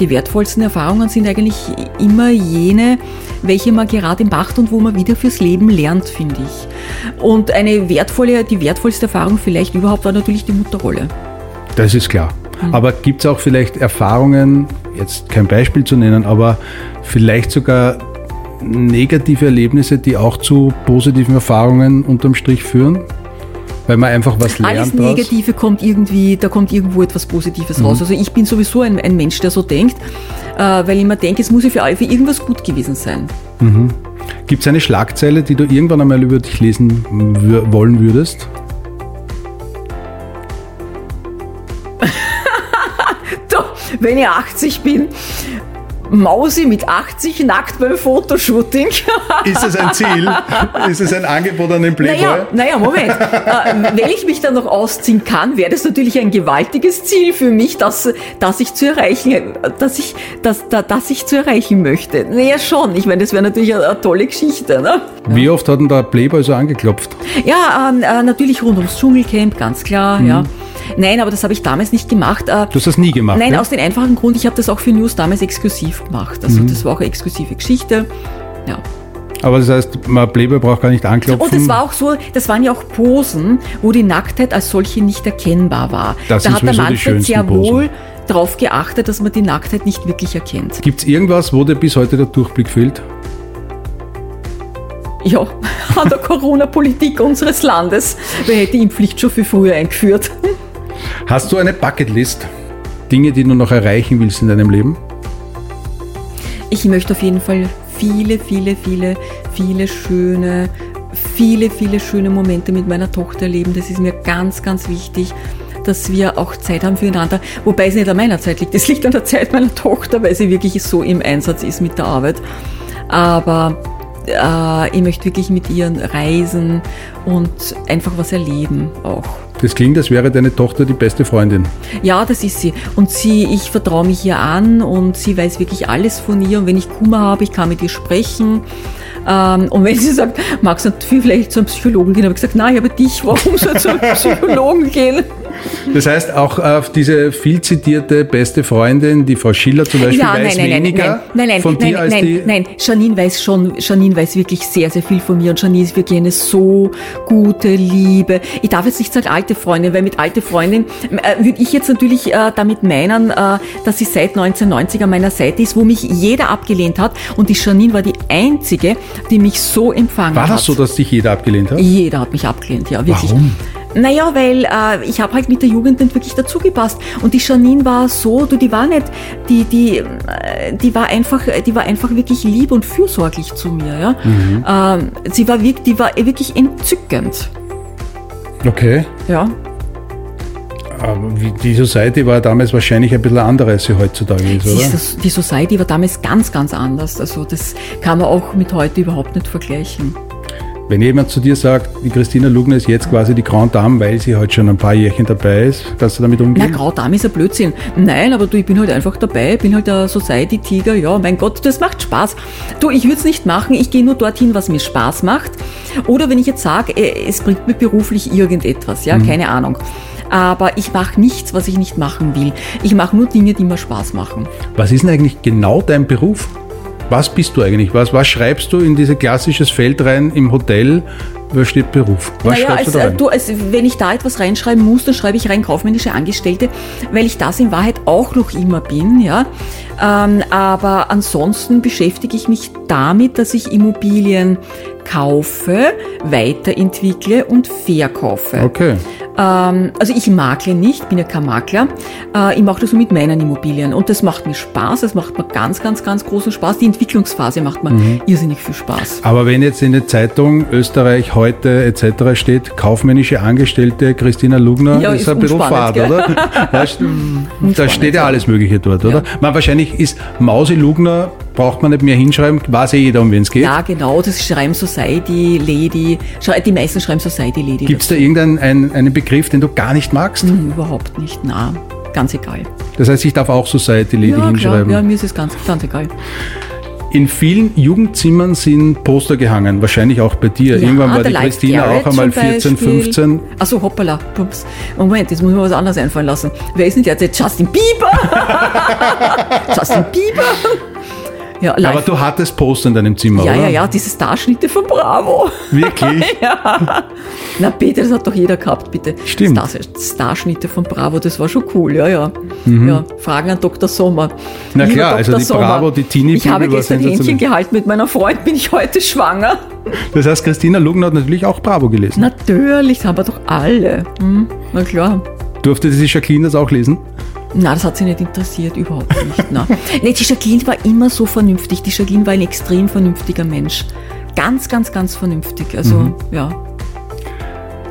Die wertvollsten Erfahrungen sind eigentlich immer jene, welche man gerade macht und wo man wieder fürs Leben lernt, finde ich. Und eine wertvolle, die wertvollste Erfahrung vielleicht überhaupt war natürlich die Mutterrolle. Das ist klar. Hm. Aber gibt es auch vielleicht Erfahrungen, jetzt kein Beispiel zu nennen, aber vielleicht sogar negative Erlebnisse, die auch zu positiven Erfahrungen unterm Strich führen? Weil man einfach was lernt Alles draus? Negative kommt irgendwie, da kommt irgendwo etwas Positives raus. Also ich bin sowieso ein, ein Mensch, der so denkt, äh, weil ich mir denke, es muss ja für, für irgendwas gut gewesen sein. Gibt es eine Schlagzeile, die du irgendwann einmal über dich lesen wollen würdest? Wenn ich 80 bin, Mausi mit 80 nackt beim Fotoshooting. Ist es ein Ziel? ist es ein Angebot an den Playboy? Naja, naja, Moment. äh, wenn ich mich dann noch ausziehen kann, wäre das natürlich ein gewaltiges Ziel für mich, das, das ich zu erreichen, dass ich, das, das, das ich zu erreichen möchte. Naja, schon. Ich meine, das wäre natürlich eine, eine tolle Geschichte. Ne? Wie oft hat denn der Playboy so angeklopft? Ja, ähm, äh, natürlich rund ums Dschungelcamp, ganz klar, ja. Nein, aber das habe ich damals nicht gemacht. Äh, Du hast das nie gemacht, Nein, ja? aus dem einfachen Grund, ich habe das auch für News damals exklusiv gemacht. Also Mhm. das war auch eine exklusive Geschichte. Ja. Aber das heißt, man Playboy braucht gar nicht anklopfen. Und es war auch so, das waren ja auch Posen, wo die Nacktheit als solche nicht erkennbar war. Das da hat der Manfred schönsten sehr wohl darauf geachtet, dass man die Nacktheit nicht wirklich erkennt. Gibt es irgendwas, wo dir bis heute der Durchblick fehlt? Ja, an der Corona-Politik unseres Landes. Wer hätte die Impfpflicht schon viel früher eingeführt? Hast du eine Bucketlist? Dinge, die du noch erreichen willst in deinem Leben? Ich möchte auf jeden Fall viele, viele, viele, viele schöne, viele, viele schöne Momente mit meiner Tochter erleben. Das ist mir ganz, ganz wichtig, dass wir auch Zeit haben füreinander. Wobei es nicht an meiner Zeit liegt. Es liegt an der Zeit meiner Tochter, weil sie wirklich so im Einsatz ist mit der Arbeit. Aber ich möchte wirklich mit ihr reisen und einfach was erleben auch. Das klingt, als wäre deine Tochter die beste Freundin. Ja, das ist sie. Und sie, ich vertraue mich ihr an und sie weiß wirklich alles von ihr. Und wenn ich Kummer habe, ich kann mit ihr sprechen. Ähm, und wenn sie sagt, magst du vielleicht zu einem Psychologen gehen, habe ich gesagt, nein, ich habe dich, warum soll ich zu einem Psychologen gehen? Das heißt, auch auf diese viel zitierte beste Freundin, die Frau Schiller zum Beispiel, Ja, weiß nein, nein, weniger nein, nein, nein, von nein, dir als nein, die. nein, Janine weiß schon, Janine weiß wirklich sehr, sehr viel von mir und Janine ist wirklich eine so gute, liebe, ich darf jetzt nicht sagen alte Freundin, weil mit alte Freundin äh, würde ich jetzt natürlich äh, damit meinen, äh, dass sie seit 1990 an meiner Seite ist, wo mich jeder abgelehnt hat und die Janine war die einzige, die mich so empfangen War hat. das so, dass dich jeder abgelehnt hat? Jeder hat mich abgelehnt, ja, wirklich. Warum? Naja, weil äh, ich habe halt mit der Jugend nicht wirklich dazugepasst. Und die Janine war so, du, die war nicht, die, die, äh, die war einfach, die war einfach wirklich lieb und fürsorglich zu mir, ja. Ähm, sie war wirklich, die war wirklich entzückend, Okay. ja. Aber die Society war damals wahrscheinlich ein bisschen anders, als sie heutzutage ist, Die, oder? die Society war damals ganz, ganz anders. Also das kann man auch mit heute überhaupt nicht vergleichen. Wenn jemand zu dir sagt, die Christina Lugner ist jetzt quasi die Grand Dame, weil sie heute schon ein paar Jährchen dabei ist, kannst du damit Na, umgehen? Graudame ist ein Blödsinn. Nein, aber du, ich bin halt einfach dabei, bin halt der Society-Tiger. Ja, mein Gott, das macht Spaß. Du, ich würde es nicht machen, ich gehe nur dorthin, was mir Spaß macht. Oder wenn ich jetzt sage, äh, es bringt mir beruflich irgendetwas, ja, keine Ahnung. Aber ich mache nichts, was ich nicht machen will. Ich mache nur Dinge, die mir Spaß machen. Was ist denn eigentlich genau dein Beruf? Was bist du eigentlich? Was, was schreibst du in dieses klassisches Feld rein im Hotel? Was steht Beruf? Was naja, schreibst als, du da äh, rein? du, als, wenn ich da etwas reinschreiben muss, dann schreibe ich rein kaufmännische Angestellte, weil ich das in Wahrheit auch noch immer bin. Ja? Ähm, aber ansonsten beschäftige ich mich damit, dass ich Immobilien kaufe, weiterentwickle und verkaufe. Okay. Ähm, also ich makle nicht, bin ja kein Makler. Äh, ich mache das mit meinen Immobilien und das macht mir Spaß. Das macht mir ganz, ganz, ganz großen Spaß. Die Entwicklungsphase macht mir Mhm. irrsinnig viel Spaß. Aber wenn jetzt in der Zeitung Österreich heute etc. steht, kaufmännische Angestellte Christina Lugner, Ja, ist, ist ein bisschen fad, gell? oder? Da, da steht ja ja. alles Mögliche dort, oder? Man, wahrscheinlich ist Mausi Lugner, braucht man nicht mehr hinschreiben, weiß eh jeder, um wen es geht. Ja, genau, das schreiben Society Lady. Die meisten schreiben Society Lady. Gibt es da irgendeinen einen, einen Begriff, den du gar nicht magst? Hm, Überhaupt nicht, na, ganz egal. Das heißt, ich darf auch Society Lady ja, klar, hinschreiben. ja, mir ist es ganz, ganz egal. In vielen Jugendzimmern sind Poster gehangen, wahrscheinlich auch bei dir. Ja, Irgendwann war der die Christina Garrett auch einmal zum 14, Beispiel. 15. Achso, hoppala. Pups. Moment, jetzt muss ich mir was anderes einfallen lassen. Wer ist denn derzeit? Justin Bieber! Justin Bieber! Ja, live. Aber du hattest Poster in deinem Zimmer, ja, oder? ja, ja, diese Starschnitte von Bravo. Wirklich? Na bitte, das hat doch jeder gehabt, bitte. Stimmt. Star Starschnitte von Bravo, das war schon cool, ja, ja. ja Fragen an Dr. Sommer. Mhm. Na Lieber klar, also Dr. die Sommer, Bravo, die Teenie-Bibel Ich habe gestern. Händchen gehalten mit meiner Freundin, bin ich heute schwanger? Das heißt, Christina Lugner hat natürlich auch Bravo gelesen. Natürlich, das haben wir doch alle. Hm, na klar. Durfte die Jacqueline das auch lesen? Na, das hat sie nicht interessiert, überhaupt nicht. Na. Nee, die Jacqueline war immer so vernünftig. Die Jacqueline war ein extrem vernünftiger Mensch. Ganz, ganz, ganz vernünftig. Also, Mhm. ja.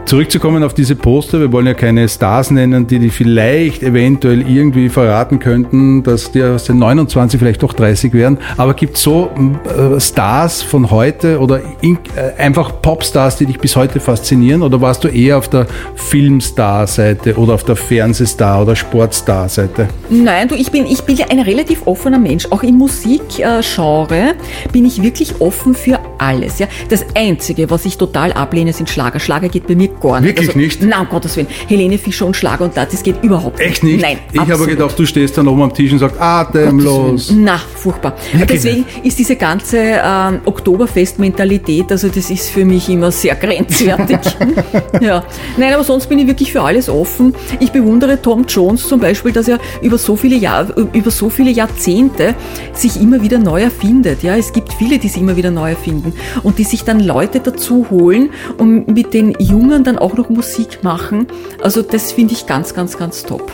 Zurückzukommen auf diese Poster, wir wollen ja keine Stars nennen, die die vielleicht eventuell irgendwie verraten könnten, dass die aus den 29 vielleicht doch 30 wären. Aber gibt es so äh, Stars von heute oder äh, einfach Popstars, die dich bis heute faszinieren? Oder warst du eher auf der Filmstar-Seite oder auf der Fernsehstar- oder Sportstar-Seite? Nein, du, ich bin, ich bin ein relativ offener Mensch. Auch im Musikgenre bin ich wirklich offen für alles. Ja. Das Einzige, was ich total ablehne, sind Schlager. Schlager geht bei mir gar nicht. Wirklich nicht? Nein, um Gottes Willen. Helene Fischer und Schlager und das, das geht überhaupt nicht. Echt nicht? Nein, Ich habe gedacht, du stehst dann oben am Tisch und sagst, atemlos. Na, furchtbar. Wirklich Deswegen ist diese ganze ähm, Oktoberfest-Mentalität, also das ist für mich immer sehr grenzwertig. ja. Nein, aber sonst bin ich wirklich für alles offen. Ich bewundere Tom Jones zum Beispiel, dass er über so viele Jahr, über so viele Jahrzehnte sich immer wieder neu erfindet. Ja, es gibt viele, die sich immer wieder neu erfinden und die sich dann Leute dazu holen und mit den Jungen dann auch noch Musik machen. Also das finde ich ganz, ganz, ganz top.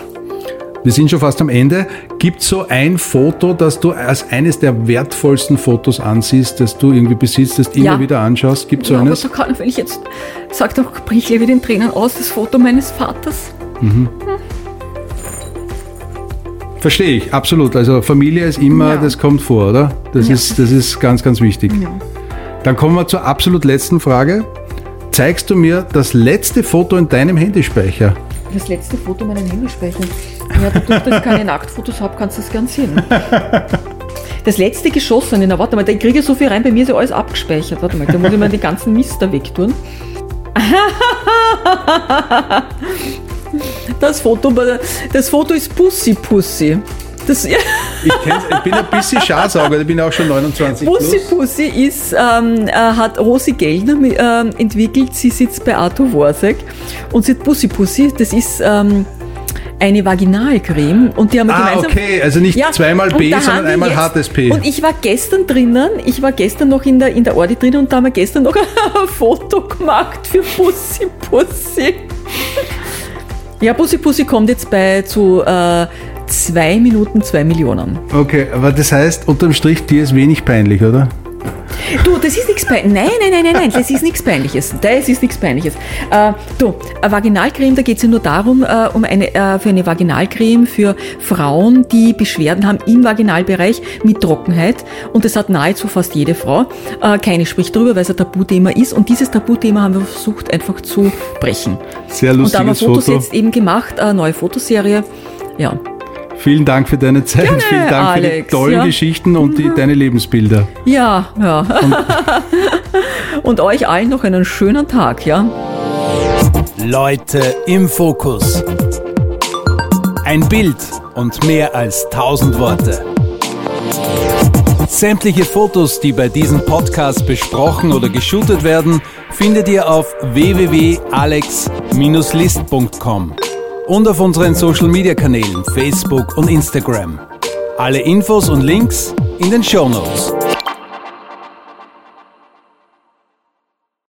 Wir sind schon fast am Ende. Gibt so ein Foto, das du als eines der wertvollsten Fotos ansiehst, das du irgendwie besitzt, das du immer Ja. wieder anschaust? Gibt so Ja, aber eines? da kann, wenn ich jetzt sage, da bricht ich wieder in Tränen aus, das Foto meines Vaters. Verstehe ich, absolut. Also Familie ist immer, Ja. das kommt vor, oder? Das, Ja. ist, das ist ganz, ganz wichtig. Dann kommen wir zur absolut letzten Frage. Zeigst du mir das letzte Foto in deinem Handyspeicher? Das letzte Foto meinen Handyspeicher. Ja, dadurch, dass ich keine Nacktfotos habe, kannst du das gern sehen. Das letzte geschossene, na warte mal, da kriege ich so viel rein, bei mir ist ja alles abgespeichert. Warte mal, da muss ich mal den ganzen Mist da wegtun. Das Foto, das Foto ist Pussy Pussy. Das, ja. Ich, ich bin ein bisschen Scharsauger, ich bin auch schon 29 Pussy plus. Pussy ist, ähm, äh, hat Rosi Geldner mi- ähm, entwickelt. Sie sitzt bei Arthur Worsek und sie hat Pussy Pussy. Das ist ähm, eine Vaginalcreme und die haben wir Ah, gemeinsam. okay, also nicht zweimal und B, sondern einmal jetzt- hartes P. Und ich war gestern drinnen, ich war gestern noch in der, in der Ordi drinnen und da haben wir gestern noch ein Foto gemacht für Pussy Pussy. Ja, Pussy Pussy kommt jetzt bei zu äh, zwei Minuten zwei Millionen. Okay, aber das heißt, unterm Strich, dir ist wenig peinlich, oder? Du, das ist nichts Peinliches. Nein, nein, nein, nein, nein, das ist nichts Peinliches. Das ist nichts Peinliches. Äh, du, Vaginalcreme, da geht es ja nur darum, äh, um eine, äh, für eine Vaginalcreme für Frauen, die Beschwerden haben im Vaginalbereich mit Trockenheit. Und das hat nahezu fast jede Frau. Äh, keine spricht darüber, weil es ein Tabuthema ist. Und dieses Tabuthema haben wir versucht einfach zu brechen. Sehr Und da haben wir lustiges Fotos Foto. jetzt eben gemacht, eine neue Fotoserie. Ja. Vielen Dank für deine Zeit, Gerne, vielen Dank für die Alex, tollen ja. Geschichten und die, deine Lebensbilder. Ja, ja. Und euch allen noch einen schönen Tag, ja. Leute im Fokus. Ein Bild und mehr als tausend Worte. Sämtliche Fotos, die bei diesem Podcast besprochen oder geshootet werden, findet ihr auf www.alex-list.com und auf unseren Social Media Kanälen Facebook und Instagram. Alle Infos und Links in den Show Notes.